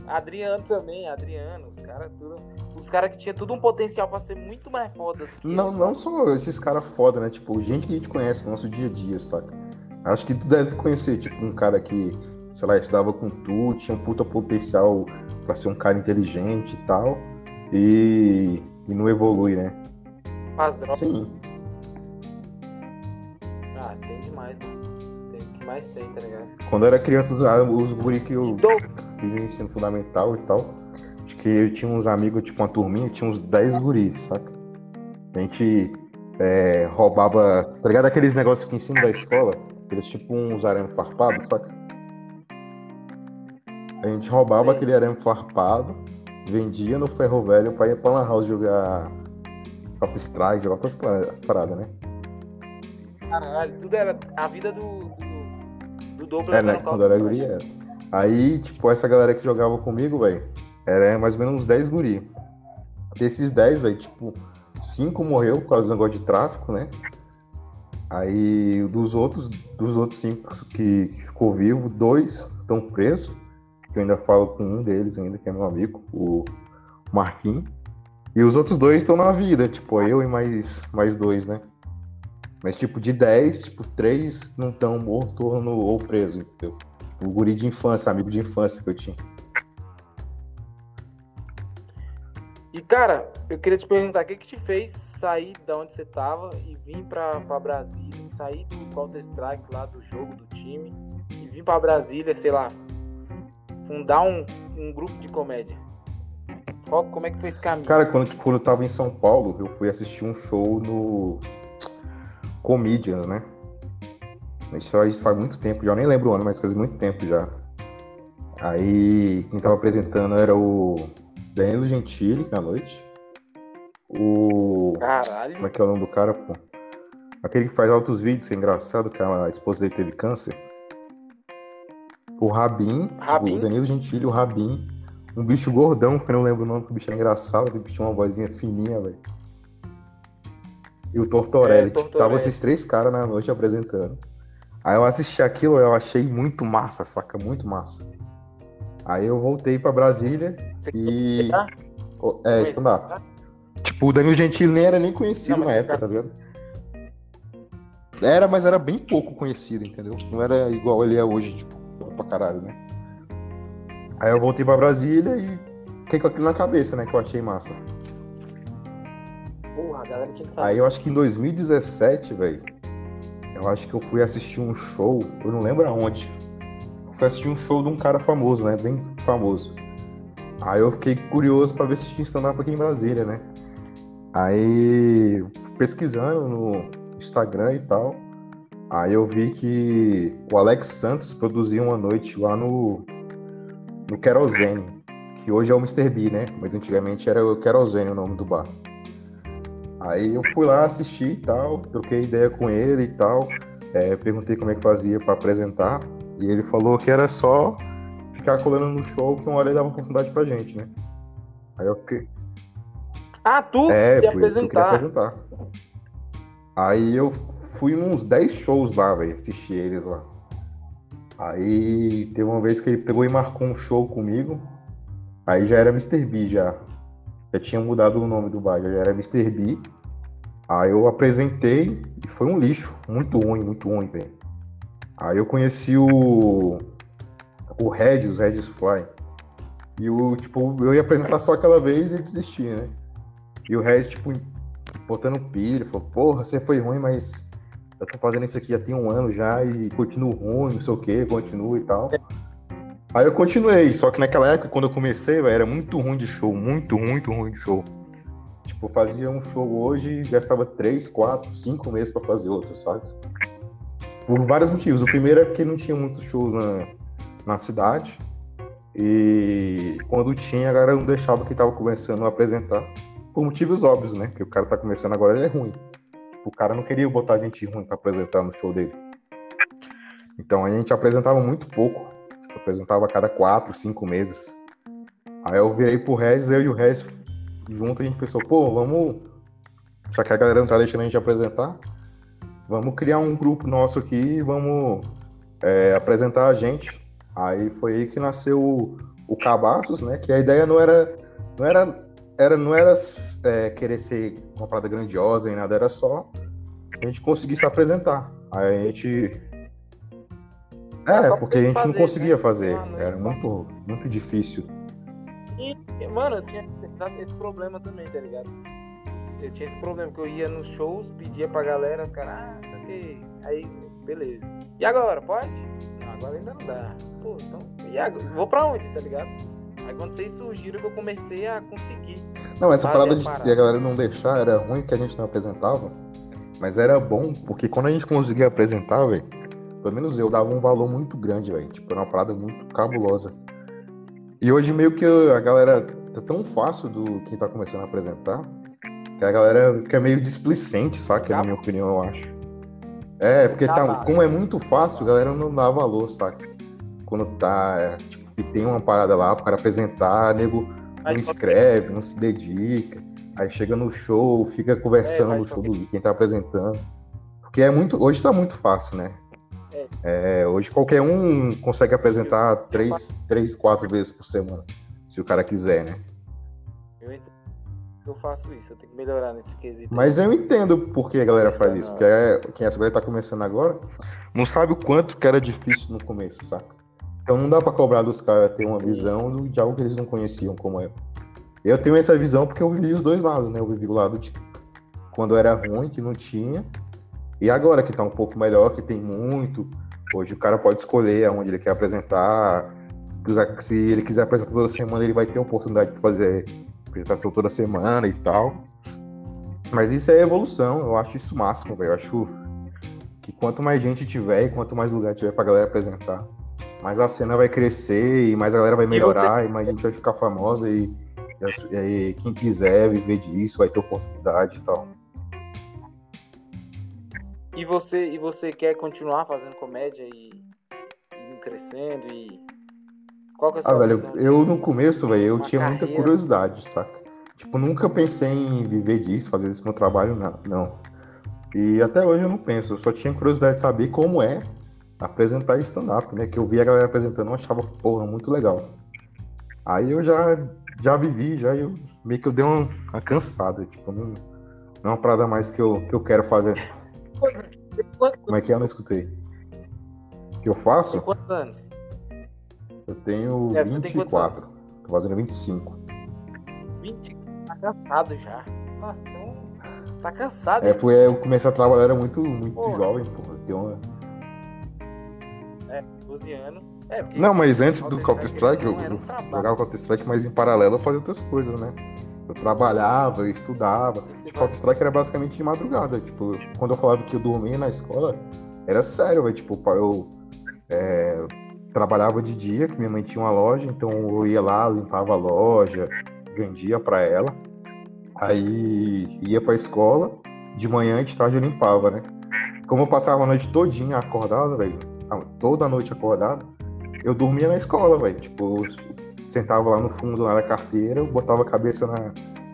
Adriano também, Adriano, os caras tudo. Os caras que tinha tudo um potencial para ser muito mais foda do que Não, não só esses caras foda, né? Tipo, gente que a gente conhece no nosso dia a dia, saca? Acho que tu deve conhecer, tipo, um cara que, sei lá, estudava com tu, tinha um puta potencial para ser um cara inteligente e tal. E, e não evolui, né? Droga. Sim. Ah, tem demais, mano. Tem o que mais tem, tá ligado? Quando eu era criança, os, os guri que eu fiz ensino fundamental e tal. Acho que eu tinha uns amigos, tipo uma turminha, tinha uns 10 guris, saca? A gente é, roubava, tá ligado? Aqueles negócios que em cima da escola, aqueles tipo uns arame farpados, saca? A gente roubava Sim. aquele arame farpado, vendia no ferro velho pra ir pra Lan House jogar Counter Strike, jogar outras paradas, né? Caralho, tudo era a vida do, do, do Douglas. É, né? Quando era guri, era. Aí, tipo, essa galera que jogava comigo, velho, era mais ou menos uns 10 guri. Desses 10, velho, tipo, 5 morreu por causa do negócio de tráfico, né? Aí, dos outros, dos outros 5 que, que ficou vivo, dois estão presos. Que eu ainda falo com um deles ainda, que é meu amigo, o Marquinhos. E os outros dois estão na vida, tipo, eu e mais, mais dois, né? Mas, tipo, de 10, tipo, 3 não estão mortos ou presos, entendeu? O guri de infância, amigo de infância que eu tinha. E cara, eu queria te perguntar, o que que te fez sair da onde você tava e vir pra, pra Brasília, sair do Counter Strike lá do jogo, do time, e vir pra Brasília, sei lá, fundar um, um grupo de comédia? Qual, como é que foi esse caminho? Cara, quando, quando eu tava em São Paulo, eu fui assistir um show no Comedians, né? Isso, isso faz muito tempo, já nem lembro o ano, mas faz muito tempo já. Aí quem tava apresentando era o Danilo Gentili na noite. O. Caralho. Como é que é o nome do cara, pô? Aquele que faz altos vídeos, que é engraçado, que a esposa dele teve câncer. O Rabin, Rabin. Tipo, o Danilo Gentili, o Rabin. Um bicho gordão, que eu não lembro o nome, que o bicho é engraçado, que o bicho tinha uma vozinha fininha, velho. E o Tortorelli. É, Tipo, tava esses três caras na noite apresentando. Aí eu assisti aquilo, eu achei muito massa, saca? Muito massa. Aí eu voltei pra Brasília Você e. É, stand-up. Tipo, o Danilo Gentili nem era nem conhecido Não, na época, tá vendo? Era, mas era bem pouco conhecido, entendeu? Não era igual ele é hoje, tipo, pra caralho, né? Aí eu voltei pra Brasília e fiquei com aquilo na cabeça, né? Que eu achei massa. Porra, a galera tinha que fazer Aí eu acho que em 2017, velho eu acho que eu fui assistir um show, eu não lembro aonde. fui assistir um show de um cara famoso, né? Bem famoso. Aí eu fiquei curioso para ver se tinha stand-up aqui em Brasília, né? Aí, pesquisando no Instagram e tal, aí eu vi que o Alex Santos produziu uma noite lá no, no Querosene, que hoje é o Mr. B, né? Mas antigamente era o Querosene o nome do bar. Aí eu fui lá assistir e tal, troquei ideia com ele e tal. É, perguntei como é que fazia para apresentar. E ele falou que era só ficar colando no show que uma hora ele dava oportunidade pra gente, né? Aí eu fiquei. Ah, tu é, queria apresentar. apresentar. Aí eu fui uns 10 shows lá, velho, assistir eles lá. Aí teve uma vez que ele pegou e marcou um show comigo. Aí já era Mr. B já. Já tinha mudado o nome do bar, já era Mr. B. Aí eu apresentei e foi um lixo. Muito ruim, muito ruim, velho. Aí eu conheci o. O Regis, o Regis Fly. E o, tipo, eu ia apresentar só aquela vez e desisti, né? E o Regis, tipo, botando pilha, falou, porra, você foi ruim, mas eu tô fazendo isso aqui já tem um ano já e continuo ruim, não sei o que, continuo e tal. Aí eu continuei, só que naquela época, quando eu comecei, véio, era muito ruim de show, muito, muito ruim de show. Tipo, fazia um show hoje e gastava 3, 4, 5 meses para fazer outro, sabe? Por vários motivos. O primeiro é porque não tinha muitos shows na, na cidade. E quando tinha, a galera não deixava que tava começando a apresentar. Por motivos óbvios, né? Porque o cara tá começando agora, ele é ruim. O cara não queria botar gente ruim para apresentar no show dele. Então a gente apresentava muito pouco. Tipo, apresentava a cada quatro, cinco meses. Aí eu virei pro Rez, eu e o Rez junto, a gente pensou, pô, vamos. Já que a galera não tá deixando a gente apresentar, vamos criar um grupo nosso aqui e vamos é, apresentar a gente. Aí foi aí que nasceu o, o Cabaços, né? Que a ideia não era. Não era era, não era é, querer ser uma parada grandiosa e nada, era só a gente conseguir se apresentar. Aí a gente. É, porque a gente fazer, não conseguia né? fazer. Ah, era muito, muito difícil. E, mano, eu tinha esse problema também, tá ligado? Eu tinha esse problema que eu ia nos shows, pedia pra galera, os caras, ah, isso aqui. Aí, beleza. E agora, pode? Não, agora ainda não dá. Pô, então. E agora? Vou pra onde, tá ligado? Aí quando vocês surgiram que eu comecei a conseguir. Não, essa parada de a galera não deixar era ruim que a gente não apresentava. Mas era bom, porque quando a gente conseguia apresentar, velho, pelo menos eu dava um valor muito grande, velho. Tipo, era uma parada muito cabulosa. E hoje meio que a galera tá tão fácil do que tá começando a apresentar, que a galera fica meio displicente, saca? Na minha opinião, eu acho. É, porque tá, como é muito fácil, a galera não dá valor, saca? Quando tá, é, tipo, que tem uma parada lá para apresentar, nego não escreve, não se dedica. Aí chega no show, fica conversando é, no show do quem tá apresentando. Porque é muito. Hoje tá muito fácil, né? É. É, hoje qualquer um consegue apresentar três, três, quatro vezes por semana. Se o cara quiser, né? Eu, eu faço isso, eu tenho que melhorar nesse quesito. Mas eu entendo por que a galera faz isso. Porque é, quem essa galera tá começando agora não sabe o quanto que era difícil no começo, saca? Então não dá para cobrar dos caras ter uma Sim. visão de algo que eles não conheciam como é. Eu tenho essa visão porque eu vivi os dois lados, né? Eu vivi o lado de quando era ruim, que não tinha, e agora que tá um pouco melhor, que tem muito. Hoje o cara pode escolher aonde ele quer apresentar. Se ele quiser apresentar toda semana, ele vai ter a oportunidade de fazer apresentação toda semana e tal. Mas isso é evolução, eu acho isso máximo, velho. Eu acho que quanto mais gente tiver e quanto mais lugar tiver pra galera apresentar, mais a cena vai crescer e mais a galera vai melhorar e, você... e mais gente vai ficar famosa e, e, e, quem quiser viver disso vai ter oportunidade e tal. E você, e você quer continuar fazendo comédia e, e crescendo e qual que é a sua Ah, velho, eu no começo, velho, eu tinha carreira... muita curiosidade, saca? Tipo, nunca pensei em viver disso, fazer isso meu trabalho, não. não. E até hoje eu não penso, eu só tinha curiosidade de saber como é apresentar stand-up, né? Que eu vi a galera apresentando, eu achava, porra, muito legal. Aí eu já, já vivi, já eu meio que eu dei uma, uma cansada, tipo, não, não é uma parada mais que eu, que eu quero fazer. Como é que é? Eu não escutei. que eu faço? quantos anos? Eu tenho é, 24. Tô fazendo 25. 20? Tá cansado já. Nossa, tá cansado. É, porque eu comecei a trabalhar, era muito, muito jovem, pô. Eu tenho uma 12 anos. É, não, mas antes do Counter-Strike, eu, eu um jogava Counter-Strike, mas em paralelo eu fazia outras coisas, né? Eu trabalhava, eu estudava. Tipo, Counter-Strike era basicamente de madrugada. Tipo, quando eu falava que eu dormia na escola, era sério, velho. Tipo, eu é, trabalhava de dia, que minha mãe tinha uma loja, então eu ia lá, limpava a loja, vendia para ela. Aí ia pra escola, de manhã de tarde eu limpava, né? Como eu passava a noite todinha acordado, velho, toda noite acordado, eu dormia na escola, velho. Tipo, sentava lá no fundo lá da carteira, eu botava a cabeça na,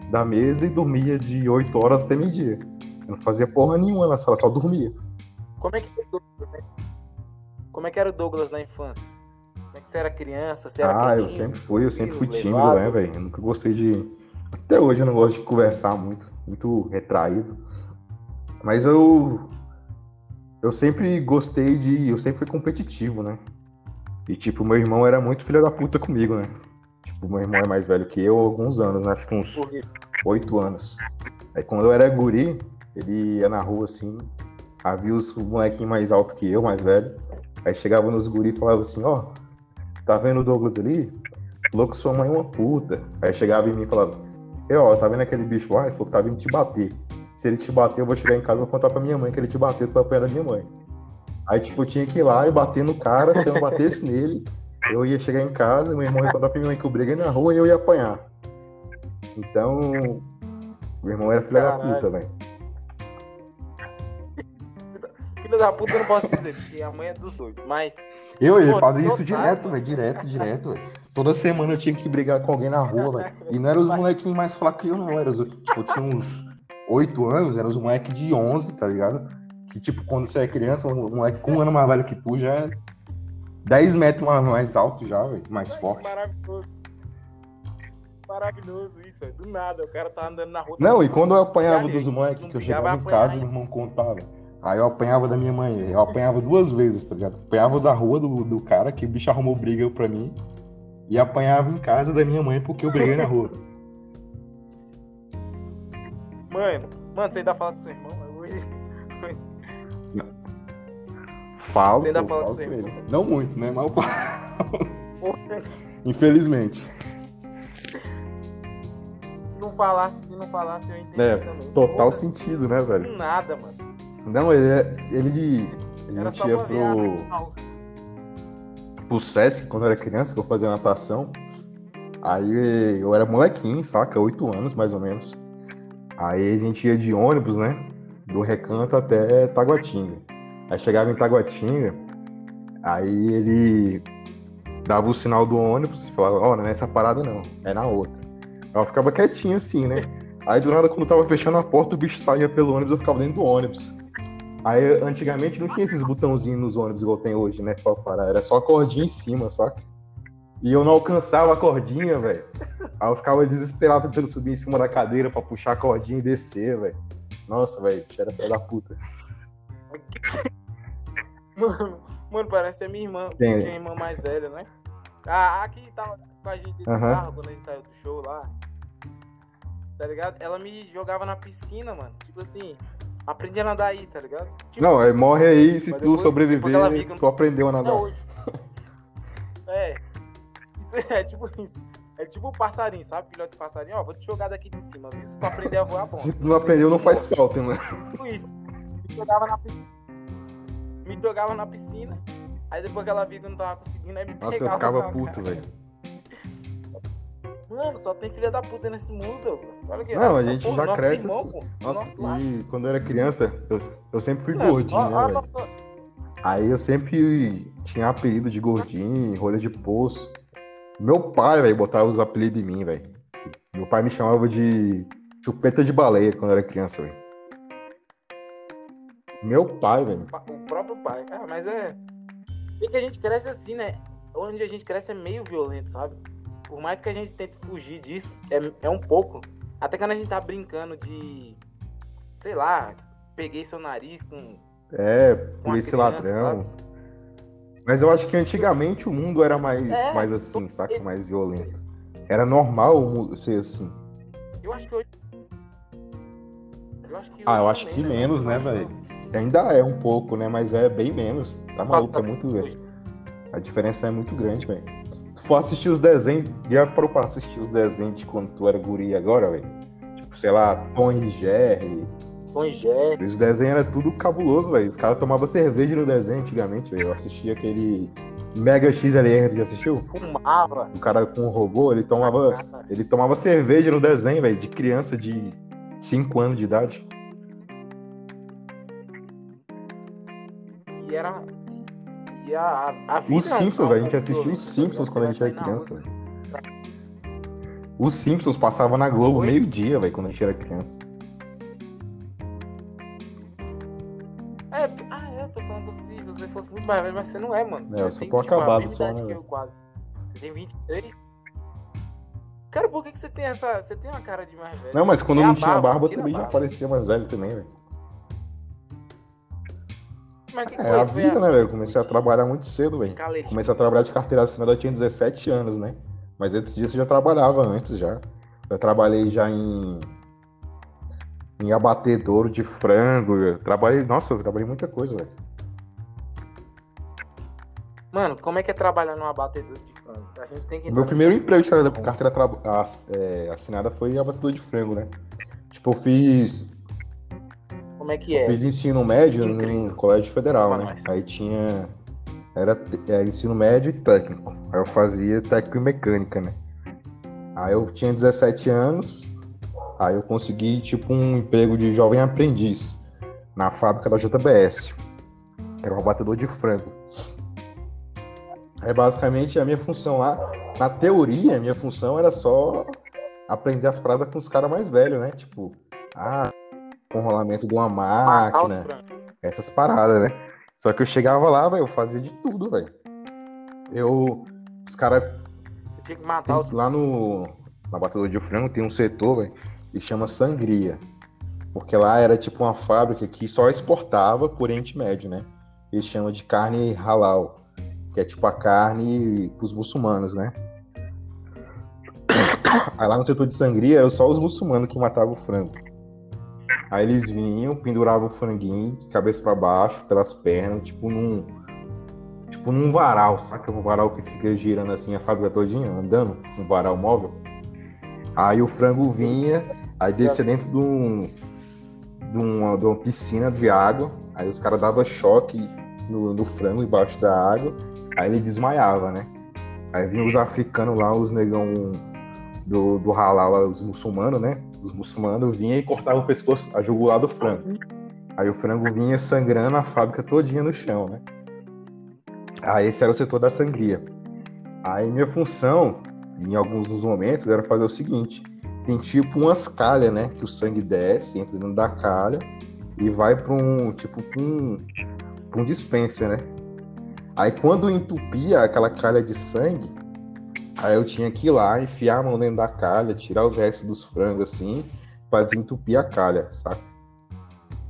da mesa e dormia de 8 horas até meio-dia. Eu não fazia porra nenhuma na sala, só dormia. Como é que foi Douglas, né? Como é que era o Douglas na infância? Como é que você era criança? Você era ah, eu sempre fui, eu sempre fui tímido, né, velho? Eu nunca gostei de. Até hoje eu não gosto de conversar muito, muito retraído. Mas eu. Eu sempre gostei de. Eu sempre fui competitivo, né? E, tipo, meu irmão era muito filho da puta comigo, né? Tipo, meu irmão é mais velho que eu, alguns anos, né? Acho que uns oito anos. Aí quando eu era guri, ele ia na rua assim, havia os molequinhos mais altos que eu, mais velho. Aí chegava nos guri e falava assim, ó, oh, tá vendo o Douglas ali? Falou que sua mãe é uma puta. Aí chegava em mim e falava, e ó, tá vendo aquele bicho lá? Ele falou que tá vindo te bater. Se ele te bater, eu vou chegar em casa e vou contar pra minha mãe que ele te bateu, tu vai apanhar da minha mãe. Aí, tipo, eu tinha que ir lá e bater no cara, se eu não batesse nele, eu ia chegar em casa, meu irmão ia contar pra minha mãe que eu briguei na rua e eu ia apanhar. Então, meu irmão era filho da puta, velho. Filho da puta eu não posso dizer, porque a mãe é dos dois, mas. Eu, ele fazia isso direto, velho, direto, direto, velho. Toda semana eu tinha que brigar com alguém na rua, velho. E não eram os molequinhos mais fracos que eu, não. Era os, tipo, eu tinha uns 8 anos, eram os moleques de 11, tá ligado? Que, tipo, quando você é criança, um moleque com um ano mais velho que tu já é 10 metros mais alto já, velho. Mais forte. Maravilhoso. Maravilhoso isso, velho. Do nada, o cara tá andando na rua. Não, e quando eu apanhava dos moleques, que eu chegava em casa, meu irmão contava. Aí eu apanhava da minha mãe. Eu apanhava duas vezes, tá ligado? Apanhava da rua do, do cara, que o bicho arrumou briga pra mim. E apanhava em casa da minha mãe porque eu briguei na rua. Mano, mano, você ainda fala do seu irmão? Hoje. Falo. Você ainda fala com seu irmão? Não muito, né? Mas eu falo. Infelizmente. Se não falasse, se não falasse, eu entendi é, também. Total Porra. sentido, né, velho? Nada, mano. Não, ele, é, ele, ele a gente ia pro, pro Sesc quando eu era criança, que eu fazia natação. Aí eu era molequinho, saca? Oito anos, mais ou menos. Aí a gente ia de ônibus, né? Do Recanto até Taguatinga. Aí chegava em Taguatinga, aí ele dava o sinal do ônibus e falava, ó, oh, não é nessa parada não, é na outra. Ela ficava quietinha assim, né? Aí do nada, quando tava fechando a porta, o bicho saía pelo ônibus, eu ficava dentro do ônibus. Aí antigamente não tinha esses botãozinhos nos ônibus igual tem hoje, né? Pra parar. Era só a cordinha em cima, saca? E eu não alcançava a cordinha, velho. Aí eu ficava desesperado tentando subir em cima da cadeira pra puxar a cordinha e descer, velho. Nossa, velho, era filho da puta. Mano, mano, parece a minha irmã, Quem? minha irmã mais velha, né? Ah, aqui tava com a gente dentro uhum. do carro quando a gente saiu do show lá. Tá ligado? Ela me jogava na piscina, mano. Tipo assim, aprendi a nadar aí, tá ligado? Tipo, não, aí morre aí, se tu sobreviver, viga, tu aprendeu a nadar. É. É tipo isso. É tipo o passarinho, sabe? Filhote de passarinho, ó, vou te jogar daqui de cima, viu? Se tu aprender a voar, bom. Se tu não aprendeu, não faz falta, né? Tipo isso. Me jogava na piscina me jogava na piscina. Aí depois que ela viu que eu não tava conseguindo, aí me Nossa, eu ficava puto, velho. Mano, só tem filha da puta nesse mundo. Olha que Não, a gente pô, já cresce irmão, assim. Nossa, e quando eu era criança, eu, eu sempre fui gordinho, ó, né, velho? Aí eu sempre tinha apelido de gordinho, rolha de poço. Meu pai, velho, botava os apelidos em mim, velho. Meu pai me chamava de chupeta de baleia quando eu era criança, velho. Meu pai, velho. O próprio pai. Ah, mas é. E que a gente cresce assim, né? Onde a gente cresce é meio violento, sabe? Por mais que a gente tente fugir disso, é, é um pouco. Até quando a gente tá brincando de. Sei lá, peguei seu nariz com. É, por esse ladrão. Sabe? Mas eu acho que antigamente o mundo era mais, é, mais assim, saca? Mais violento. Era normal ser assim. Eu acho que hoje. Eu acho que ah, eu acho que menos, né, velho? Ainda é um pouco, né? Mas é bem menos. Tá maluco, é muito. A diferença é muito grande, velho. Se for assistir os desenhos, já parou pra assistir os desenhos de quando tu era guri agora, velho? Tipo, sei lá, Tom e Jerry, Com Jet. Os desenhos eram tudo cabuloso, velho. Os caras tomavam cerveja no desenho antigamente, velho. Eu assistia aquele Mega XLR, você já assistiu? Fumava. O cara com o robô, ele tomava, ele tomava cerveja no desenho, velho, de criança de 5 anos de idade. E era. E a, a vida Os Simpsons, velho. A gente assistiu os Simpsons quando a gente era criança. Os Simpsons passavam na Globo meio-dia, velho, quando a gente era criança. É, ah, é, eu tô falando se você fosse muito mais velho, mas você não é, mano. Você É, eu só tô acabado só, né, que eu, quase. Você tem 23? Cara, por que, que você tem essa. Você tem uma cara de mais velho? Não, mas quando É eu não tinha barba, eu tira a também já barba. parecia mais velho também, velho. Mas que É coisa a vida, né, velho? Eu comecei a trabalhar muito cedo, velho. Comecei a trabalhar de carteira assinada, eu tinha 17 anos, né? Mas antes disso eu já trabalhava antes já. Eu trabalhei já em. Em abatedouro de frango. Eu trabalhei. Nossa, eu trabalhei muita coisa, velho. Mano, como é que é trabalhar num abatedor de frango? A gente tem que meu primeiro emprego de carteira tra- é, assinada foi abatedor de frango, né? Tipo, eu fiz, Como é que é? fiz ensino médio Incrível. no colégio federal, né? nós. Aí tinha. Era, era ensino médio e técnico. Aí eu fazia técnico em mecânica, né? Aí eu tinha 17 anos. Aí eu consegui, tipo, um emprego de jovem aprendiz na fábrica da JBS. Era um abatedor de frango. É basicamente a minha função lá. Na teoria, a minha função era só aprender as paradas com os caras mais velhos, né? Tipo, ah, com rolamento de uma máquina, essas paradas, né? Só que eu chegava lá, velho, eu fazia de tudo, velho. Eu. Os caras. Tinha que matar os Lá no. Na Batedor de Frango tem um setor, velho, que chama Sangria. Porque lá era tipo uma fábrica que só exportava por Oriente Médio, né? Eles chamam de carne halal. Que é tipo a carne pros muçulmanos, né? Aí lá no setor de sangria eram só os muçulmanos que matavam o frango. Aí eles vinham, penduravam o franguinho de cabeça pra baixo, pelas pernas, tipo num. Tipo num varal, saca? Um varal que fica girando assim a fábrica todinha, andando, um varal móvel. Aí o frango vinha, aí descia dentro de, um, de, uma, de uma piscina de água, aí os caras davam choque no, no frango embaixo da água, aí ele desmaiava, né? Aí vinham os africanos lá, os negão do, do halal, os muçulmanos, né? Os muçulmanos vinham e cortavam o pescoço, a jugular do frango. Aí o frango vinha sangrando a fábrica todinha no chão, né? Aí esse era o setor da sangria. Aí minha função, em alguns dos momentos, era fazer o seguinte: tem tipo umas calhas, né? Que o sangue desce, entra dentro da calha e vai para um tipo um, um dispenser, né? Aí quando entupia aquela calha de sangue, aí eu tinha que ir lá, enfiar a mão dentro da calha, tirar os restos dos frangos assim, pra desentupir a calha, saca?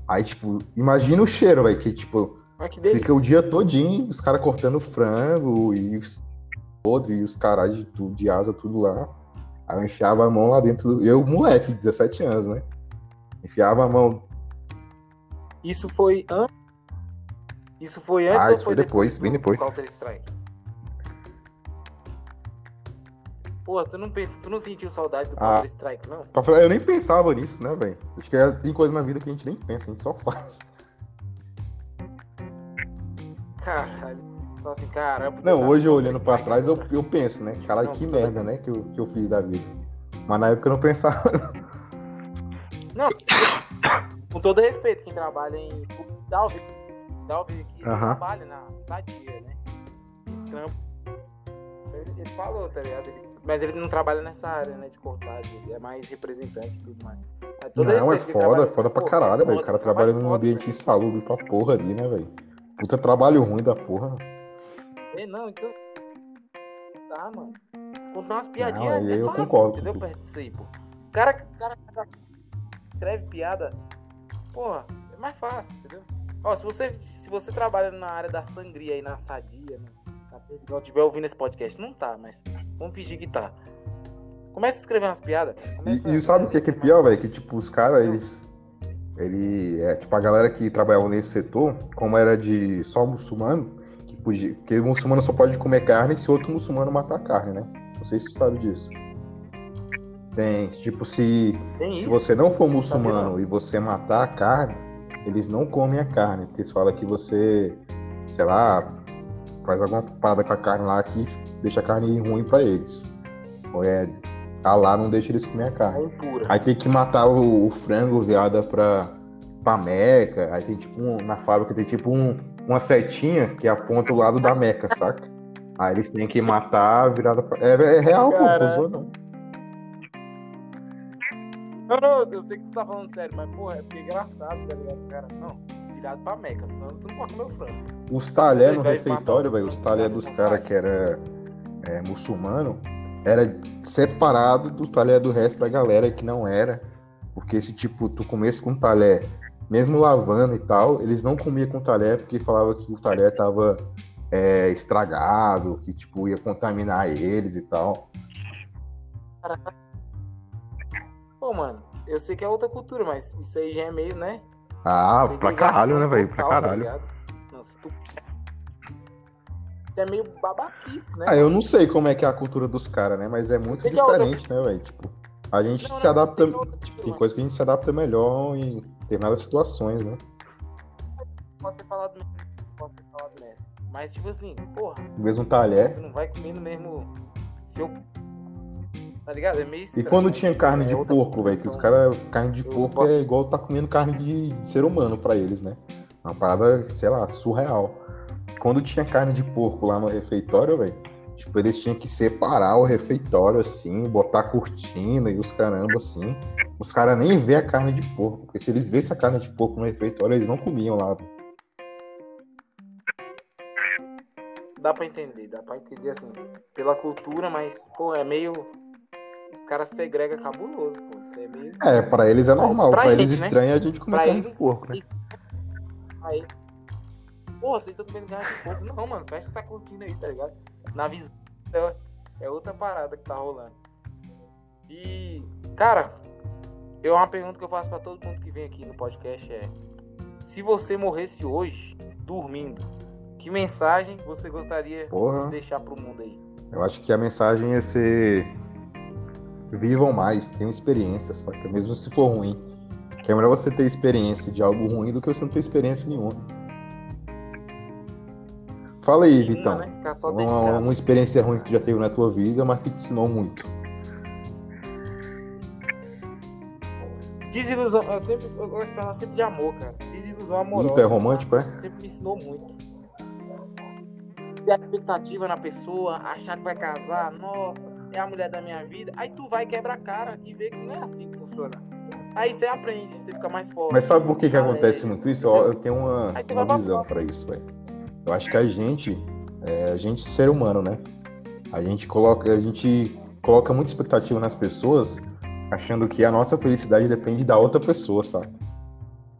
Aí, tipo, imagina o cheiro, velho, que tipo, Olha que. Fica o dia todinho, os caras cortando frango e os podre e os caras de tudo, de asa, tudo lá. Aí eu enfiava a mão lá dentro do. Eu, moleque, 17 anos, né? Enfiava a mão. Isso foi antes. Isso foi antes Ah, ou isso foi foi depois, bem do depois. Counter Strike. Pô, tu não pensa, tu não sentiu saudade do Ah. Counter Strike, não? Pra falar, Eu nem pensava nisso, né, velho? Acho que é- tem coisa na vida que a gente nem pensa, a gente só faz. Caralho. Fala assim, caramba. Não, hoje no olhando pra trás, eu, eu penso, né? Caralho, Não, que merda, né? Que eu, que eu fiz da vida. Mas na época eu não pensava. Não, com todo respeito, quem trabalha em. Dalvi, Dalvi aqui, Aham. trabalha na sadia, né? Trampo. Ele, ele falou, tá ligado? Ele- mas ele não trabalha nessa área, né? De cortagem, ele é mais representante e tudo mais. Todo Não, é foda, é foda pra Pô, caralho, velho. O foda, cara trabalha num ambiente insalubre pra porra ali, né, velho? Puta trabalho ruim da porra. É, não, então. Tá, mano. Contar umas piadinhas. aí é eu fácil, concordo Entendeu? Perto disso aí, pô. O cara, o cara escreve piada. Porra, é mais fácil, entendeu? Ó, se você, se você trabalha na área da sangria aí, na sadia, né? Na Portugal, estiver ouvindo esse podcast, não tá, mas vamos fingir que tá. Começa a escrever umas piadas. começa E, e sabe o que é, que é pior, velho? Que tipo, os caras, eles. Ele. É, tipo, a galera que trabalhava nesse setor, como era de só muçulmano, que podia. Porque muçulmano só pode comer carne se outro muçulmano matar a carne, né? Não sei se tu sabe disso. Tem. Tipo, se, Tem se você não for muçulmano e você matar a carne, eles não comem a carne. Porque eles falam que você, sei lá, faz alguma parada com a carne lá que deixa a carne ruim para eles. É. lá não deixa eles comer a carne. É aí tem que matar o, o frango viada pra, pra Meca. Aí tem tipo um, na fábrica tem tipo um, uma setinha que aponta o lado da Meca, saca? Aí eles têm que matar virada pra. É, é real, pô, não não. Não, não, eu sei que tu tá falando sério, mas, porra, é porque é engraçado, tá ligado? Os caras, não, virado pra Meca, senão tu não pode comer o frango. Os talher no refeitório, velho, os talher dos caras que era é, muçulmano, era separado do talher do resto da galera que não era. Porque se, tipo, tu comesse com talher, mesmo lavando e tal, eles não comiam com talher porque falava que o talher tava é, estragado, que, tipo, ia contaminar eles e tal. Caraca. Pô, mano, eu sei que é outra cultura, mas isso aí já é meio, né? Ah, pra caralho, né, velho? Pra tá caralho. Tá Nossa, tu... É meio babaquice, né? Ah, eu não sei como é que é a cultura dos caras, né? Mas é muito é diferente, né, velho? Tipo, a gente não, se não, adapta. Tem, tipo, tem coisa que a gente se adapta melhor em determinadas situações, né? Posso ter falado mesmo. Posso ter falado mesmo. Mas, tipo assim, porra. Mesmo talher. não vai comendo mesmo. Se eu Tá ligado? É meio estranho, E quando tinha carne é de porco, velho, que os caras. Carne de porco posso... é igual tá comendo carne de ser humano pra eles, né? Uma parada, sei lá, surreal. Quando tinha carne de porco lá no refeitório, velho, tipo, eles tinham que separar o refeitório assim, botar cortina e os caramba assim. Os caras nem vê a carne de porco, porque se eles vissem a carne de porco no refeitório, eles não comiam lá. Véio. Dá pra entender, dá pra entender assim, pela cultura, mas, pô, é meio os caras segregam cabuloso, pô. É, meio... é, pra eles é normal. Pra, pra eles né? estranho é a gente comer carne de porco, né? Aí, porra, vocês estão comendo carne de porco. Não, mano, fecha essa cortina aí, tá ligado? Na visão é outra parada que tá rolando. E, cara, eu uma pergunta que eu faço pra todo mundo que vem aqui no podcast é: se você morresse hoje, dormindo, que mensagem você gostaria Porra. de deixar pro mundo aí? Eu acho que a mensagem ia ser vivam mais, tenham experiência, saca? Mesmo se for ruim. Que é melhor você ter experiência de algo ruim do que você não ter experiência nenhuma. Fala aí, Vitão. Né? Uma, uma, experiência ruim que tu já teve na tua vida, mas que te ensinou muito. Desilusão, eu, sempre, eu gosto de falar sempre de amor, cara. Desilusão amorosa. Muito é romântico, é? Sempre me ensinou muito. Ter a expectativa na pessoa, achar que vai casar, nossa, é a mulher da minha vida. Aí tu vai quebra a cara e vê que não é assim que funciona. Aí você aprende, você fica mais forte. Mas sabe por que, que acontece muito isso? Eu, eu tenho uma, uma visão para isso, velho. Eu acho que a gente, é, a gente ser humano, né? A gente coloca, a gente coloca muita expectativa nas pessoas, achando que a nossa felicidade depende da outra pessoa, sabe?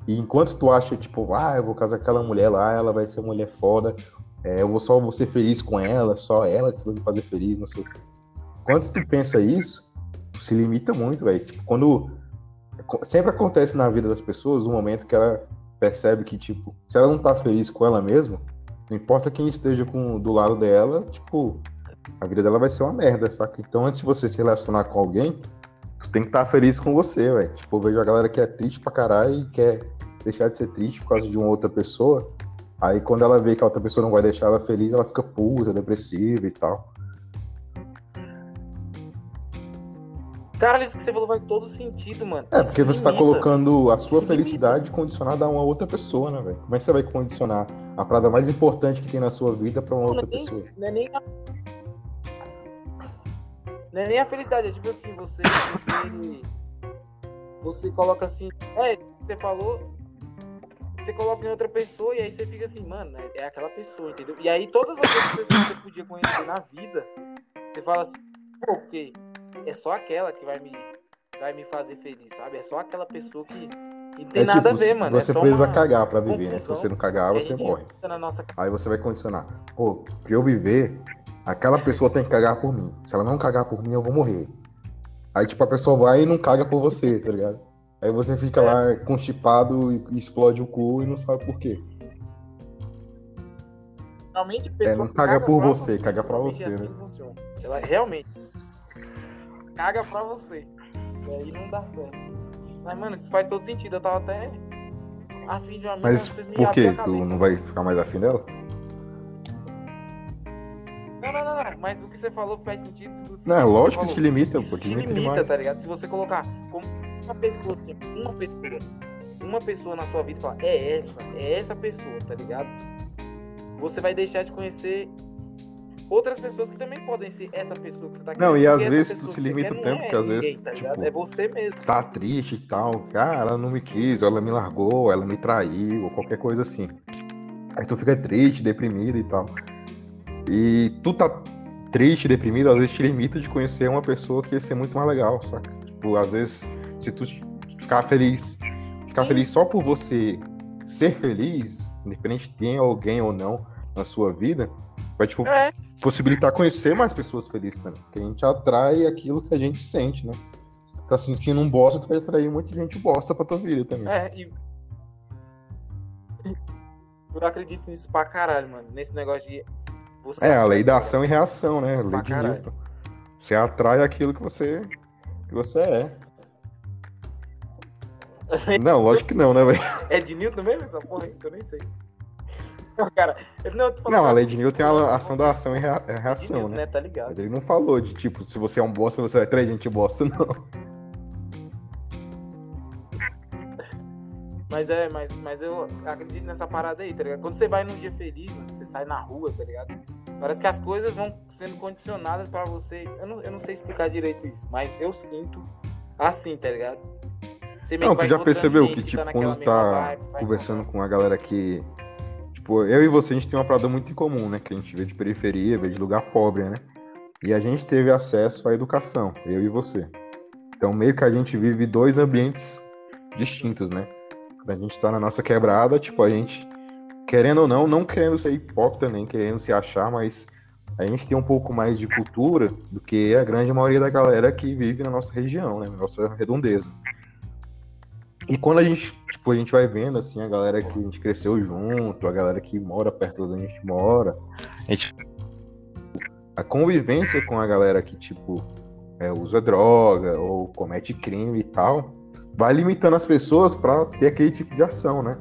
E enquanto tu acha, tipo, ah, eu vou casar com aquela mulher lá, ela vai ser mulher foda, é, eu vou só vou ser feliz com ela, só ela que vai me fazer feliz, não sei o que. Quando tu pensa isso, tu se limita muito, velho. Tipo, quando. Sempre acontece na vida das pessoas um momento que ela percebe que, tipo, se ela não tá feliz com ela mesma, não importa quem esteja com, do lado dela, tipo, a vida dela vai ser uma merda, saca? Então, antes de você se relacionar com alguém, tu tem que estar tá feliz com você, velho. Tipo, eu vejo a galera que é triste pra caralho e quer deixar de ser triste por causa de uma outra pessoa. Aí, quando ela vê que a outra pessoa não vai deixar ela feliz, ela fica puta, depressiva e tal. Cara, isso que você falou faz todo sentido, mano. É, porque você tá colocando a sua felicidade condicionada a uma outra pessoa, né, velho? Como é que você vai condicionar a parada mais importante que tem na sua vida pra uma não, outra nem, pessoa? Não é nem a... Não é nem a felicidade, é tipo assim, você. Você, você coloca assim. É, você falou. Você coloca em outra pessoa e aí você fica assim, mano, é, é aquela pessoa, entendeu? E aí todas as outras pessoas que você podia conhecer na vida, você fala assim, pô, porque é só aquela que vai me, vai me fazer feliz, sabe? É só aquela pessoa que. E tem é, nada tipo, a ver, mano. Você é precisa cagar pra viver, né? Se você não cagar, você morre. Nossa... Aí você vai condicionar. Pô, pra eu viver, aquela pessoa tem que cagar por mim. Se ela não cagar por mim, eu vou morrer. Aí, tipo, a pessoa vai e não caga por você, tá ligado? Aí você fica é. lá constipado e explode o cu e não sabe por quê. Realmente, é, não caga, caga por você, caga pra você, assim né? Ela realmente caga pra você. E aí não dá certo. Mas, mano, isso faz todo sentido. Eu tava até afim de uma mina. Mas por que? Tu não vai ficar mais afim dela? Não, não, não, não. Mas o que você falou faz sentido. Não, é lógico que te limita, pô. Te limita, limita tá ligado? Se você colocar como uma pessoa, assim, uma pessoa, uma pessoa na sua vida e falar, é essa, é essa pessoa, tá ligado? Você vai deixar de conhecer outras pessoas que também podem ser essa pessoa que você tá querendo. Não, e às vezes tu se limita tanto é que às vezes. Tá tipo, é você mesmo. Tá triste e tal. Cara, ela não me quis, ou ela me largou, ou ela me traiu, ou qualquer coisa assim. Aí tu fica triste, deprimido e tal. E tu tá triste, deprimido, às vezes te limita de conhecer uma pessoa que ia ser muito mais legal, saca? Tipo, às vezes, se tu ficar feliz, ficar feliz só por você ser feliz, independente de ter alguém ou não na sua vida, vai, tipo, é. Possibilitar conhecer mais pessoas felizes também. Porque a gente atrai aquilo que a gente sente, né? Se tu tá sentindo um bosta, tu vai atrair muita gente bosta pra tua vida também. É, e. Eu acredito nisso pra caralho, mano. Nesse negócio de você é, a lei da ação e reação, né? A lei de Newton. Você atrai aquilo que você, que você é. não, lógico que não, né, velho? É de Newton mesmo essa porra aí? Eu nem sei. Não, cara, não, não a lei de Newton é a ação da ação e é reação, Newton, né? né? Tá ligado. Mas ele não falou de tipo, se você é um bosta, você vai atrair gente bosta, não. Mas é, mas, mas eu acredito nessa parada aí, tá ligado? Quando você vai num dia feliz, mano, você sai na rua, tá ligado? Parece que as coisas vão sendo condicionadas para você. Eu não, eu não sei explicar direito isso, mas eu sinto assim, tá ligado? Você não, tu já percebeu que, tipo, tá quando tá vibe, conversando com a galera que. Tipo, eu e você, a gente tem uma parada muito em comum, né? Que a gente vê de periferia, vê de lugar pobre, né? E a gente teve acesso à educação, eu e você. Então, meio que a gente vive dois ambientes distintos, né? a gente tá na nossa quebrada, tipo, a gente, querendo ou não, não querendo ser hipócrita, nem querendo se achar, mas a gente tem um pouco mais de cultura do que a grande maioria da galera que vive na nossa região, né? Na nossa redondeza. E quando a gente, tipo, a gente vai vendo, assim, a galera que a gente cresceu junto, a galera que mora perto da gente mora, a gente... A convivência com a galera que, tipo, é, usa droga ou comete crime e tal, vai limitando as pessoas para ter aquele tipo de ação, né?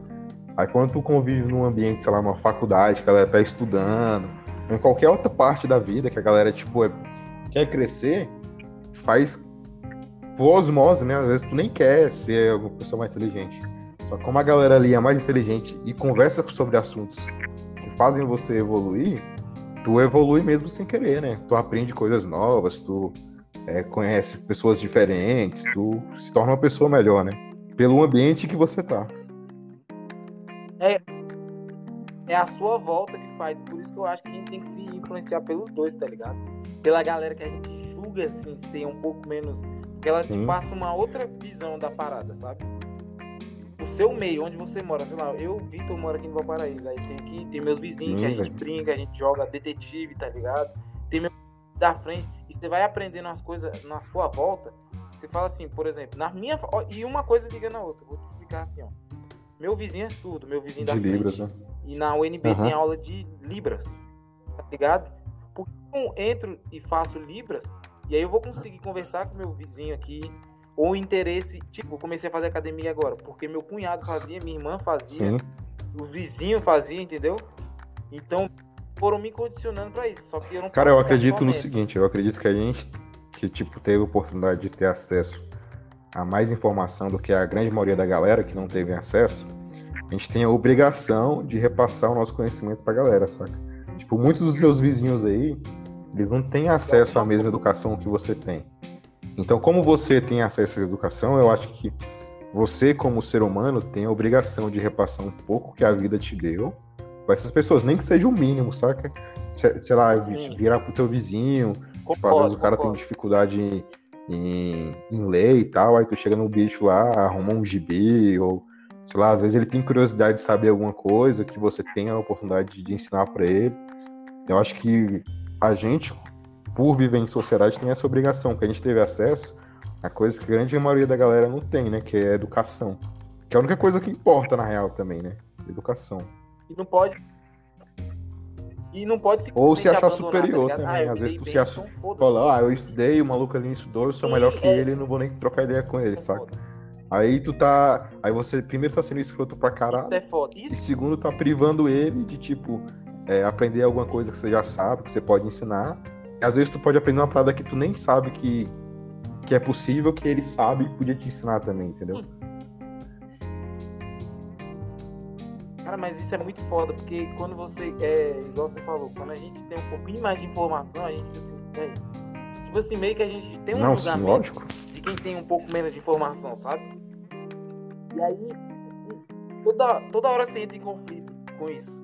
Aí quando tu convive num ambiente, sei lá, numa faculdade, que a galera tá estudando, em qualquer outra parte da vida que a galera, tipo, é, quer crescer, faz por osmose, né? Às vezes tu nem quer ser uma pessoa mais inteligente. Só que como a galera ali é mais inteligente e conversa sobre assuntos que fazem você evoluir, tu evolui mesmo sem querer, né? Tu aprende coisas novas, tu é, conhece pessoas diferentes, tu se torna uma pessoa melhor, né? Pelo ambiente que você tá. É, é a sua volta que faz. Por isso que eu acho que a gente tem que se influenciar pelos dois, tá ligado? Pela galera que a gente julga, assim, ser um pouco menos. Que ela Sim. te passa uma outra visão da parada, sabe? O seu meio, onde você mora, sei lá, eu, Vitor, moro aqui no Valparaíso. Aí tem aqui, tem meus vizinhos Sim, que a gente brinca, a gente joga detetive, tá ligado? Tem meu da frente e você vai aprendendo as coisas na sua volta. Você fala assim, por exemplo, na minha. E uma coisa liga na outra. Vou te explicar assim, ó. Meu vizinho é surdo, meu vizinho da de frente. Libras, né? E na UNB uhum. tem aula de Libras. Tá ligado? Porque eu entro e faço Libras, e aí eu vou conseguir conversar com meu vizinho aqui. Ou interesse, tipo, eu comecei a fazer academia agora, porque meu cunhado fazia, minha irmã fazia, Sim. o vizinho fazia, entendeu? Então, foram me condicionando para isso. Só que eu não Cara, eu acredito no seguinte, eu acredito que a gente que tipo teve a oportunidade de ter acesso a mais informação do que a grande maioria da galera que não teve acesso, a gente tem a obrigação de repassar o nosso conhecimento pra galera, saca? Tipo, muitos dos seus vizinhos aí, eles não têm acesso à mesma educação que você tem. Então, como você tem acesso à educação, eu acho que você, como ser humano, tem a obrigação de repassar um pouco que a vida te deu com essas pessoas, nem que seja o mínimo, saca? Sei lá, Sim. virar pro teu vizinho, concordo, tipo, às vezes o cara concordo. tem dificuldade em, em ler e tal, aí tu chega no bicho lá, arruma um gibi, ou sei lá, às vezes ele tem curiosidade de saber alguma coisa que você tem a oportunidade de ensinar para ele. Eu acho que a gente, por viver em sociedade, tem essa obrigação, que a gente teve acesso a coisas que a grande maioria da galera não tem, né? Que é educação. Que é a única coisa que importa, na real, também, né? Educação. E não pode. E não pode se Ou se achar superior tá também. Ah, Às vezes tu se acha. Então fala, ah, eu estudei, o maluco ali estudou, eu sou Sim, melhor que é... ele, não vou nem trocar ideia com ele, é saca? Foda. Aí tu tá. Aí você primeiro tá sendo escroto pra caralho. Isso é foda. Isso... E segundo, tá privando ele de, tipo, é, aprender alguma coisa que você já sabe, que você pode ensinar. E às vezes tu pode aprender uma parada que tu nem sabe que, que é possível, que ele sabe e podia te ensinar também, entendeu? Hum. Cara, mas isso é muito foda, porque quando você, é, igual você falou, quando a gente tem um pouquinho mais de informação, a gente fica assim, é, tipo assim, meio que a gente tem um Não, julgamento sim, de quem tem um pouco menos de informação, sabe? E aí, toda, toda hora você entra em conflito com isso.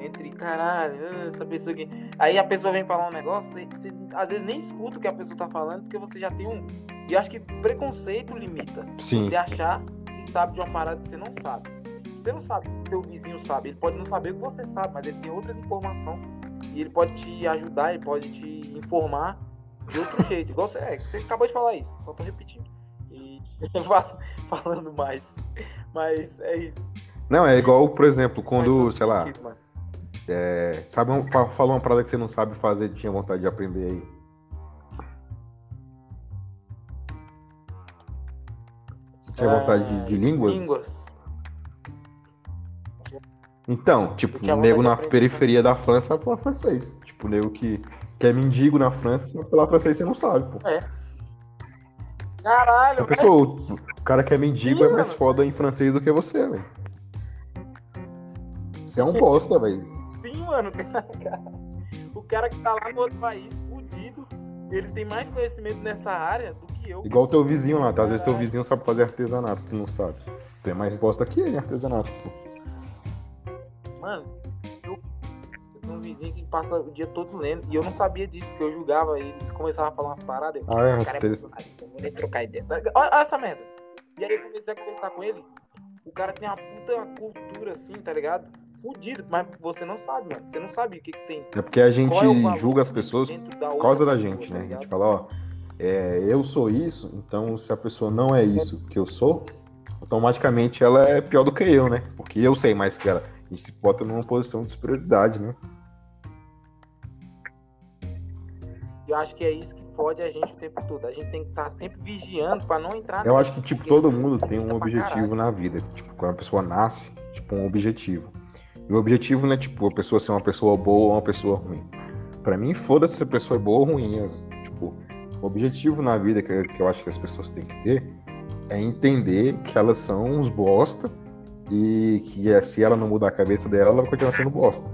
Entre caralho, essa pessoa aqui. Aí a pessoa vem falar um negócio, você, você às vezes nem escuta o que a pessoa tá falando, porque você já tem um. E acho que preconceito limita. Sim. Você achar que sabe de uma parada que você não sabe. Você não sabe o que teu vizinho sabe. Ele pode não saber o que você sabe, mas ele tem outras informações. E ele pode te ajudar, ele pode te informar de outro jeito. Igual você, é, você acabou de falar isso, só tô repetindo. E falando mais. Mas é isso. Não, é igual, por exemplo, quando, sei lá. É, sabe, um, fala uma parada que você não sabe fazer tinha vontade de aprender aí. Você tinha vontade de, de línguas? Línguas. Então, tipo, o nego na periferia da França falar francês. Tipo, o nego que, que é mendigo na França sabe falar francês você não sabe, pô. É. Caralho, A pessoa, o cara que é mendigo Sim, é mais mano. foda em francês do que você, velho. Você é um bosta, velho. Mano. O cara que tá lá no outro país, fudido, ele tem mais conhecimento nessa área do que eu. Igual o teu vizinho lá, tá? Às vezes teu vizinho sabe fazer artesanato, tu não sabe. Tem mais bosta que ele em artesanato, pô. Mano, eu, tenho um vizinho que passa o dia todo lendo. E eu não sabia disso, porque eu julgava ele. começava a falar umas paradas. Eu, ah, é, esse cara é personalista, eu vou trocar ideia. Olha, olha essa merda. E aí eu comecei a conversar com ele. O cara tem uma puta cultura assim, tá ligado? Fudido, mas você não sabe, mano. Você não sabe o que, que tem. É porque a gente é julga as pessoas por causa da gente, pessoa, né? Tá a gente fala, ó, é, eu sou isso, então se a pessoa não é isso que eu sou, automaticamente ela é pior do que eu, né? Porque eu sei mais que ela e se bota numa posição de superioridade, né? Eu acho que é isso que fode a gente o tempo todo. A gente tem que estar tá sempre vigiando para não entrar. Eu acho que tipo todo mundo tem um objetivo na vida. Tipo, quando a pessoa nasce, tipo um objetivo. E o objetivo não é tipo a pessoa ser uma pessoa boa ou uma pessoa ruim. Para mim, foda-se se a pessoa é boa ou ruim. Tipo, o objetivo na vida que, que eu acho que as pessoas têm que ter é entender que elas são uns bosta e que é, se ela não mudar a cabeça dela, ela vai continuar sendo bosta.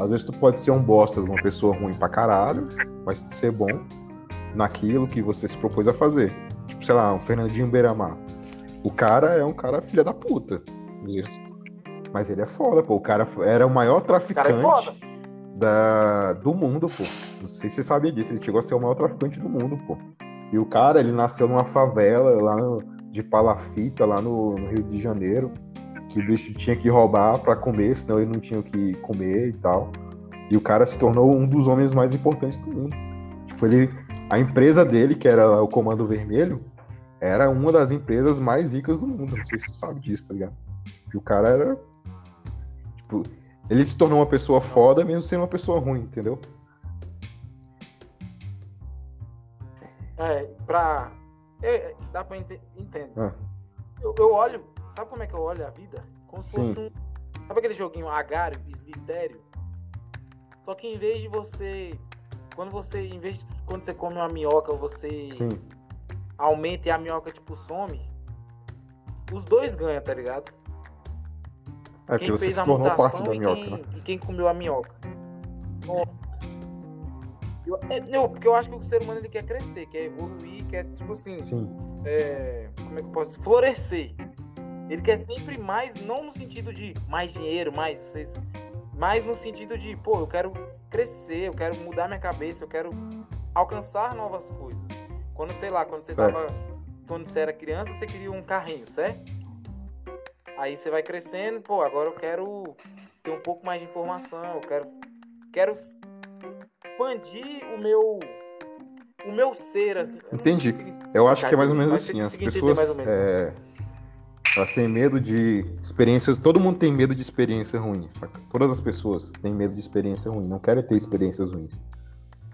Às vezes tu pode ser um bosta de uma pessoa ruim pra caralho, mas ser bom naquilo que você se propôs a fazer. Tipo, sei lá, o Fernandinho Beiramar. O cara é um cara filha da puta. Mas ele é foda, pô. O cara era o maior traficante o é da, do mundo, pô. Não sei se você sabia disso. Ele chegou a ser o maior traficante do mundo, pô. E o cara, ele nasceu numa favela lá no, de Palafita, lá no, no Rio de Janeiro que o bicho tinha que roubar para comer, senão ele não tinha o que comer e tal. E o cara se tornou um dos homens mais importantes do mundo. Tipo, ele, a empresa dele, que era o Comando Vermelho, era uma das empresas mais ricas do mundo. Não sei se você sabe disso, tá ligado? E o cara era. Tipo, ele se tornou uma pessoa foda mesmo sendo uma pessoa ruim, entendeu? É, pra. É, dá pra entender. Ah. Eu, eu olho Sabe como é que eu olho a vida? Como se Sim. fosse um. Sabe aquele joguinho Agário, Slitério? Só que em vez de você. Quando você. Em vez de quando você come uma minhoca, você Sim. aumenta e a minhoca tipo some. Os dois ganham, tá ligado? É, quem fez a mutação e, minhoca, quem, né? e quem comeu a minhoca. Eu, é, não, porque eu acho que o ser humano ele quer crescer, quer evoluir, quer, tipo assim. Sim. É, como é que eu posso. Florescer. Ele quer sempre mais, não no sentido de mais dinheiro, mais. Mas no sentido de, pô, eu quero crescer, eu quero mudar minha cabeça, eu quero alcançar novas coisas. Quando, sei lá, quando você certo. tava. Quando você era criança, você queria um carrinho, certo? Aí você vai crescendo, pô, agora eu quero ter um pouco mais de informação, eu quero. Quero expandir o meu. O meu ser, assim. Entendi. Eu, eu acho que é mais ou menos assim. As pessoas. É Elas têm medo de experiências. Todo mundo tem medo de experiência ruim, saca? Todas as pessoas têm medo de experiência ruim, não querem ter experiências ruins.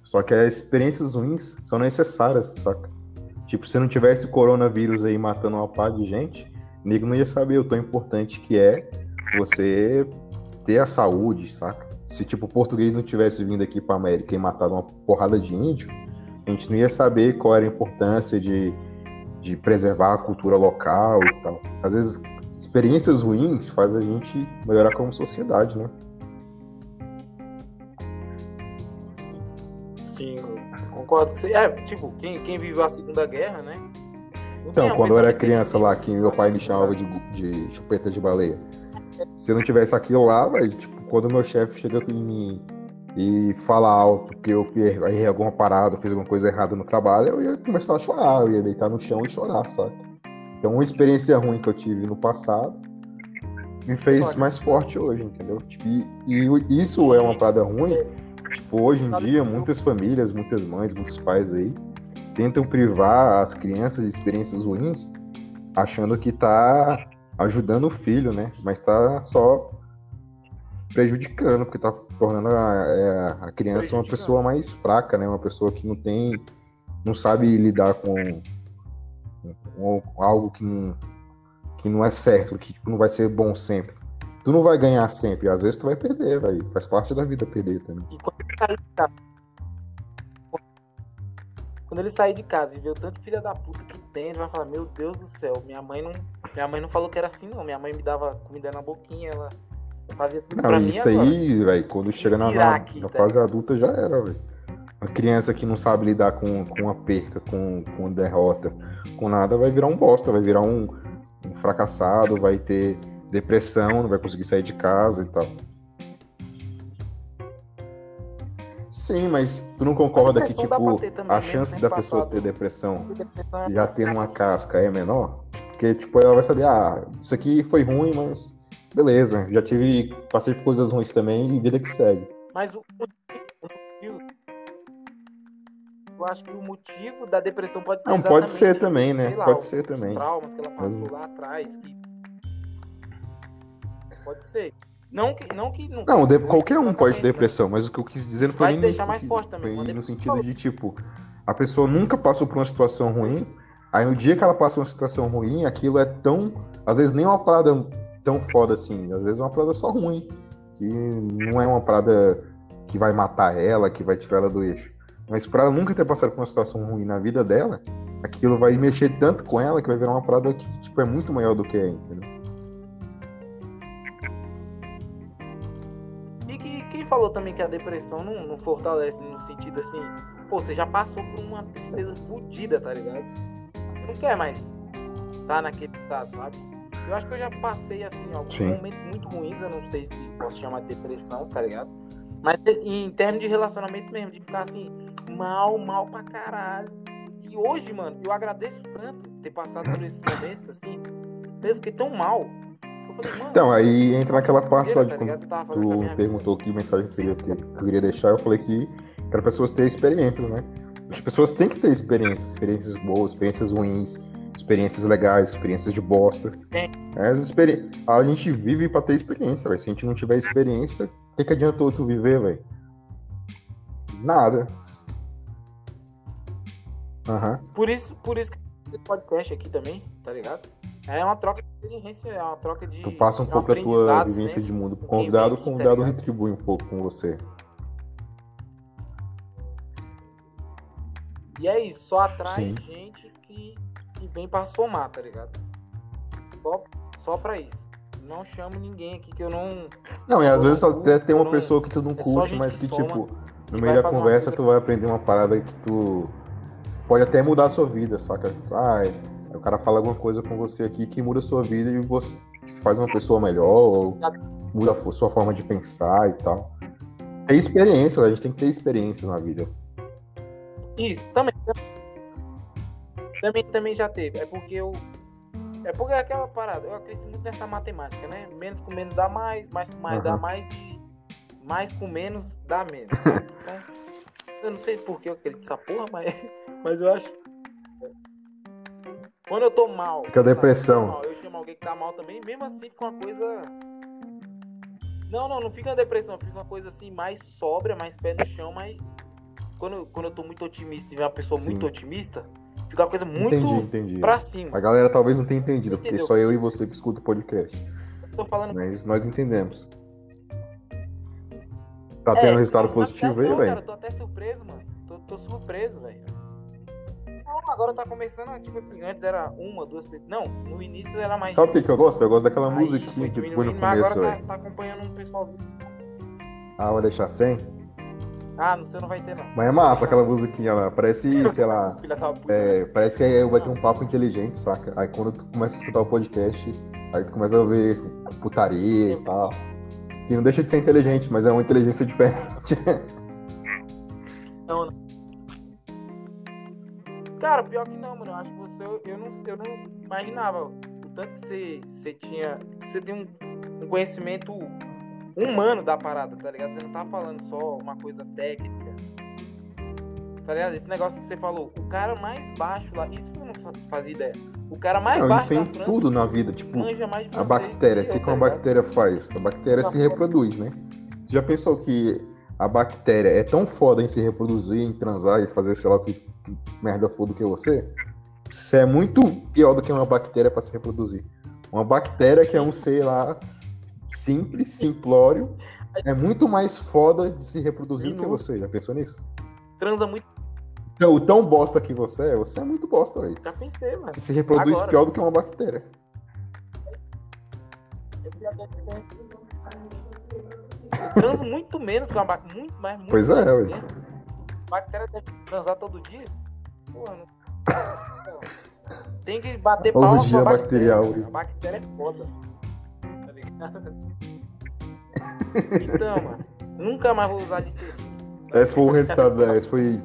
Só que as experiências ruins são necessárias, saca? Tipo, se não tivesse o coronavírus aí matando uma par de gente, nego não ia saber o tão importante que é você ter a saúde, saca? Se, tipo, o português não tivesse vindo aqui pra América e matado uma porrada de índio, a gente não ia saber qual era a importância de, de preservar a cultura local e tal. Às vezes, experiências ruins fazem a gente melhorar como sociedade, né? Sim, concordo com você. É, tipo, quem, quem viveu a Segunda Guerra, né? Então, quando eu era criança lá, que meu pai me chamava de, de chupeta de baleia. Se eu não tivesse aquilo lá, tipo, quando meu chefe chega em mim e fala alto que eu errei alguma parada, fiz alguma coisa errada no trabalho, eu ia começar a chorar, eu ia deitar no chão e chorar, sabe? Então, uma experiência ruim que eu tive no passado me fez mais forte hoje, entendeu? Tipo, e, e, isso é uma parada ruim. Tipo, hoje em dia, muitas famílias, muitas mães, muitos pais aí tentam privar as crianças de experiências ruins, achando que tá ajudando o filho, né? Mas tá só prejudicando, porque tá tornando a, é, a criança uma pessoa mais fraca, né? Uma pessoa que não tem, não sabe lidar com, com algo que não, que não é certo, que não vai ser bom sempre. Tu não vai ganhar sempre, às vezes tu vai perder, vai. Faz parte da vida perder também. E quando quando ele sair de casa e ver o tanto filha da puta que tem, ele vai falar, meu Deus do céu, minha mãe não. Minha mãe não falou que era assim, não. Minha mãe me dava comida na boquinha, ela fazia tudo não, pra mim. Isso aí, velho, quando chega na, na, na tá fase adulta já era, velho. Uma criança que não sabe lidar com, com uma perca, com, com derrota, com nada, vai virar um bosta, vai virar um, um fracassado, vai ter depressão, não vai conseguir sair de casa e tal. Sim, mas tu não concorda que, tipo, a chance da pessoa ter depressão já tendo uma casca é menor? Porque, tipo, ela vai saber, ah, isso aqui foi ruim, mas beleza, já tive, passei por coisas ruins também e vida que segue. Mas o, motivo, eu acho que o motivo da depressão pode ser Não, pode ser também, né? Lá, pode ser também. Os traumas que ela passou mas... lá atrás, que... Pode ser. Não que. Não, que, não, não de, qualquer um pode ter depressão, mas o que eu quis dizer não foi nem deixar mais forte também. Foi no sentido de, tipo, a pessoa nunca passou por uma situação ruim, aí no dia que ela passa uma situação ruim, aquilo é tão. Às vezes nem uma parada tão foda assim, às vezes é uma parada só ruim. Que não é uma parada que vai matar ela, que vai tirar ela do eixo. Mas para ela nunca ter passado por uma situação ruim na vida dela, aquilo vai mexer tanto com ela que vai virar uma parada que tipo, é muito maior do que é, entendeu? Falou também que a depressão não, não fortalece no sentido assim, pô, você já passou por uma tristeza fodida, tá ligado? Você não quer mais estar tá naquele estado, sabe? Eu acho que eu já passei, assim, alguns Sim. momentos muito ruins, eu não sei se posso chamar de depressão, tá ligado? Mas em termos de relacionamento mesmo, de ficar assim, mal, mal pra caralho. E hoje, mano, eu agradeço tanto ter passado por esses momentos, assim. Eu fiquei tão mal então, aí entra naquela parte lá de quando tu perguntou que mensagem que eu, queria ter, que eu queria deixar, eu falei que para pessoas terem experiências, né? As pessoas têm que ter experiências, experiências boas, experiências ruins, experiências legais, experiências de bosta. É, experi... A gente vive para ter experiência, véio. Se a gente não tiver experiência, o que, que adiantou tu viver, velho? Nada. Uhum. Por isso, por isso que esse podcast aqui também, tá ligado? É uma troca experiência, é uma troca de. Tu passa um pouco a tua vivência de mundo pro convidado, o convidado tá retribui um pouco com você. E é isso, só atrai Sim. gente que, que vem pra somar, tá ligado? Só, só pra isso. Não chamo ninguém aqui que eu não. Não, e às vezes até tem uma pessoa que tu não é curte, mas que, que tipo, no meio da conversa tu vai aprender uma parada que tu pode até mudar a sua vida, saca? Ai. Ah, o cara fala alguma coisa com você aqui que muda a sua vida e você faz uma pessoa melhor, ou muda a sua forma de pensar e tal. Tem experiência, a gente tem que ter experiências na vida. Isso, também. Também, também já teve. É porque eu. É porque é aquela parada, eu acredito muito nessa matemática, né? Menos com menos dá mais, mais com mais uhum. dá mais e mais com menos dá menos. Então, eu não sei por que eu acredito nessa porra, mas, mas eu acho quando eu tô mal. Que é a depressão. Mal, eu chamo alguém que tá mal também, mesmo assim fica uma coisa. Não, não, não fica uma depressão, fica uma coisa assim mais sóbria, mais pé no chão, mas quando, quando eu tô muito otimista e uma pessoa Sim. muito otimista, fica uma coisa muito entendi, entendi. pra cima. A galera talvez não tenha entendido, porque só eu e você que escuta o podcast. Eu tô falando. Mas nós entendemos. Tá é, tendo resultado positivo aí, velho? Eu tô até surpreso, mano. Tô, tô surpreso, velho. Agora tá começando, tipo assim, antes era uma, duas pessoas. Não, no início era mais. Sabe o que, que eu gosto? Eu gosto daquela aí, musiquinha que foi no começo, agora tá, tá, acompanhando um pessoalzinho. Ah, vai deixar sem? Ah, no seu não vai ter, não. Mas é massa aquela musiquinha lá. Parece, sei lá. é, parece que vai ter um papo inteligente, saca? Aí quando tu começa a escutar o podcast, aí tu começa a ouvir putaria e tal. Que não deixa de ser inteligente, mas é uma inteligência diferente. Não, não. Cara, pior que não, mano. Eu acho que você. Eu não, eu não imaginava o tanto que você, você tinha. Que você tem um, um conhecimento humano da parada, tá ligado? Você não tá falando só uma coisa técnica. Tá ligado? Esse negócio que você falou, o cara mais baixo lá, isso eu não fazia ideia. O cara mais não, baixo isso em França, tudo na vida, tipo, a bactéria, o que, que uma bactéria faz? A bactéria se reproduz, né? Já pensou que a bactéria é tão foda em se reproduzir, em transar e fazer sei lá que merda for do que você? Isso é muito pior do que uma bactéria para se reproduzir. Uma bactéria que é um ser lá simples, simplório, é muito mais foda de se reproduzir do que você. Já pensou nisso? Transa muito então, o tão bosta que você é, você é muito bosta, velho. Já pensei, mano. Você se reproduz Agora. pior do que uma bactéria. Eu transo muito menos que uma bactéria. Muito mais, muito Pois é, velho. Bactéria deve transar todo dia? Porra, não. Tem que bater palmas pra bactéria. A bactéria é foda. Tá ligado? Então, mano. Nunca mais vou usar listerina. Esse foi o resultado, da, esse foi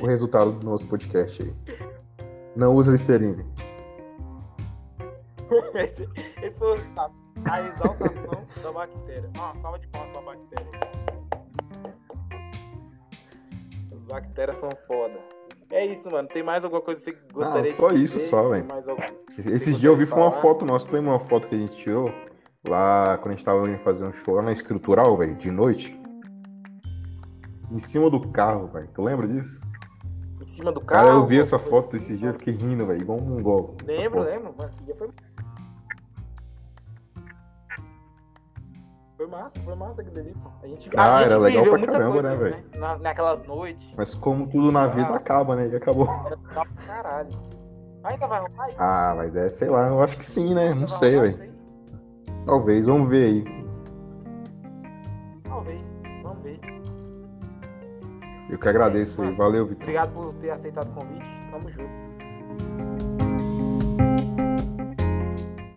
o resultado do nosso podcast aí. Não usa Listerine. esse, esse foi o resultado. A exaltação da bactéria. Ah, salva de palmas pra bactéria. As bactérias são foda. É isso, mano. Tem mais alguma coisa que você gostaria ah, só de isso, só, velho. Esse dia eu vi foi uma foto nossa. Tem uma foto que a gente tirou lá quando a gente tava indo fazer um show lá na estrutural, velho, de noite em cima do carro, velho. Tu lembra disso? Em cima do carro? Cara, eu vi essa foto esse dia, fiquei rindo, velho, igual um gol. Lembro, lembro. Mas esse dia foi. Foi massa, foi massa aquele ali. A gente, ah, a gente era legal pra caramba, coisa, né, velho? Né? Na, naquelas noites. Mas como tudo na vida ah, acaba, né? E acabou. Era pra caralho. Ainda vai rolar isso? Ah, mas é, sei lá, eu acho que sim, né? Ainda Não sei, velho. Talvez, vamos ver aí. Eu que agradeço. É Valeu, Vitor. Obrigado por ter aceitado o convite. Tamo junto.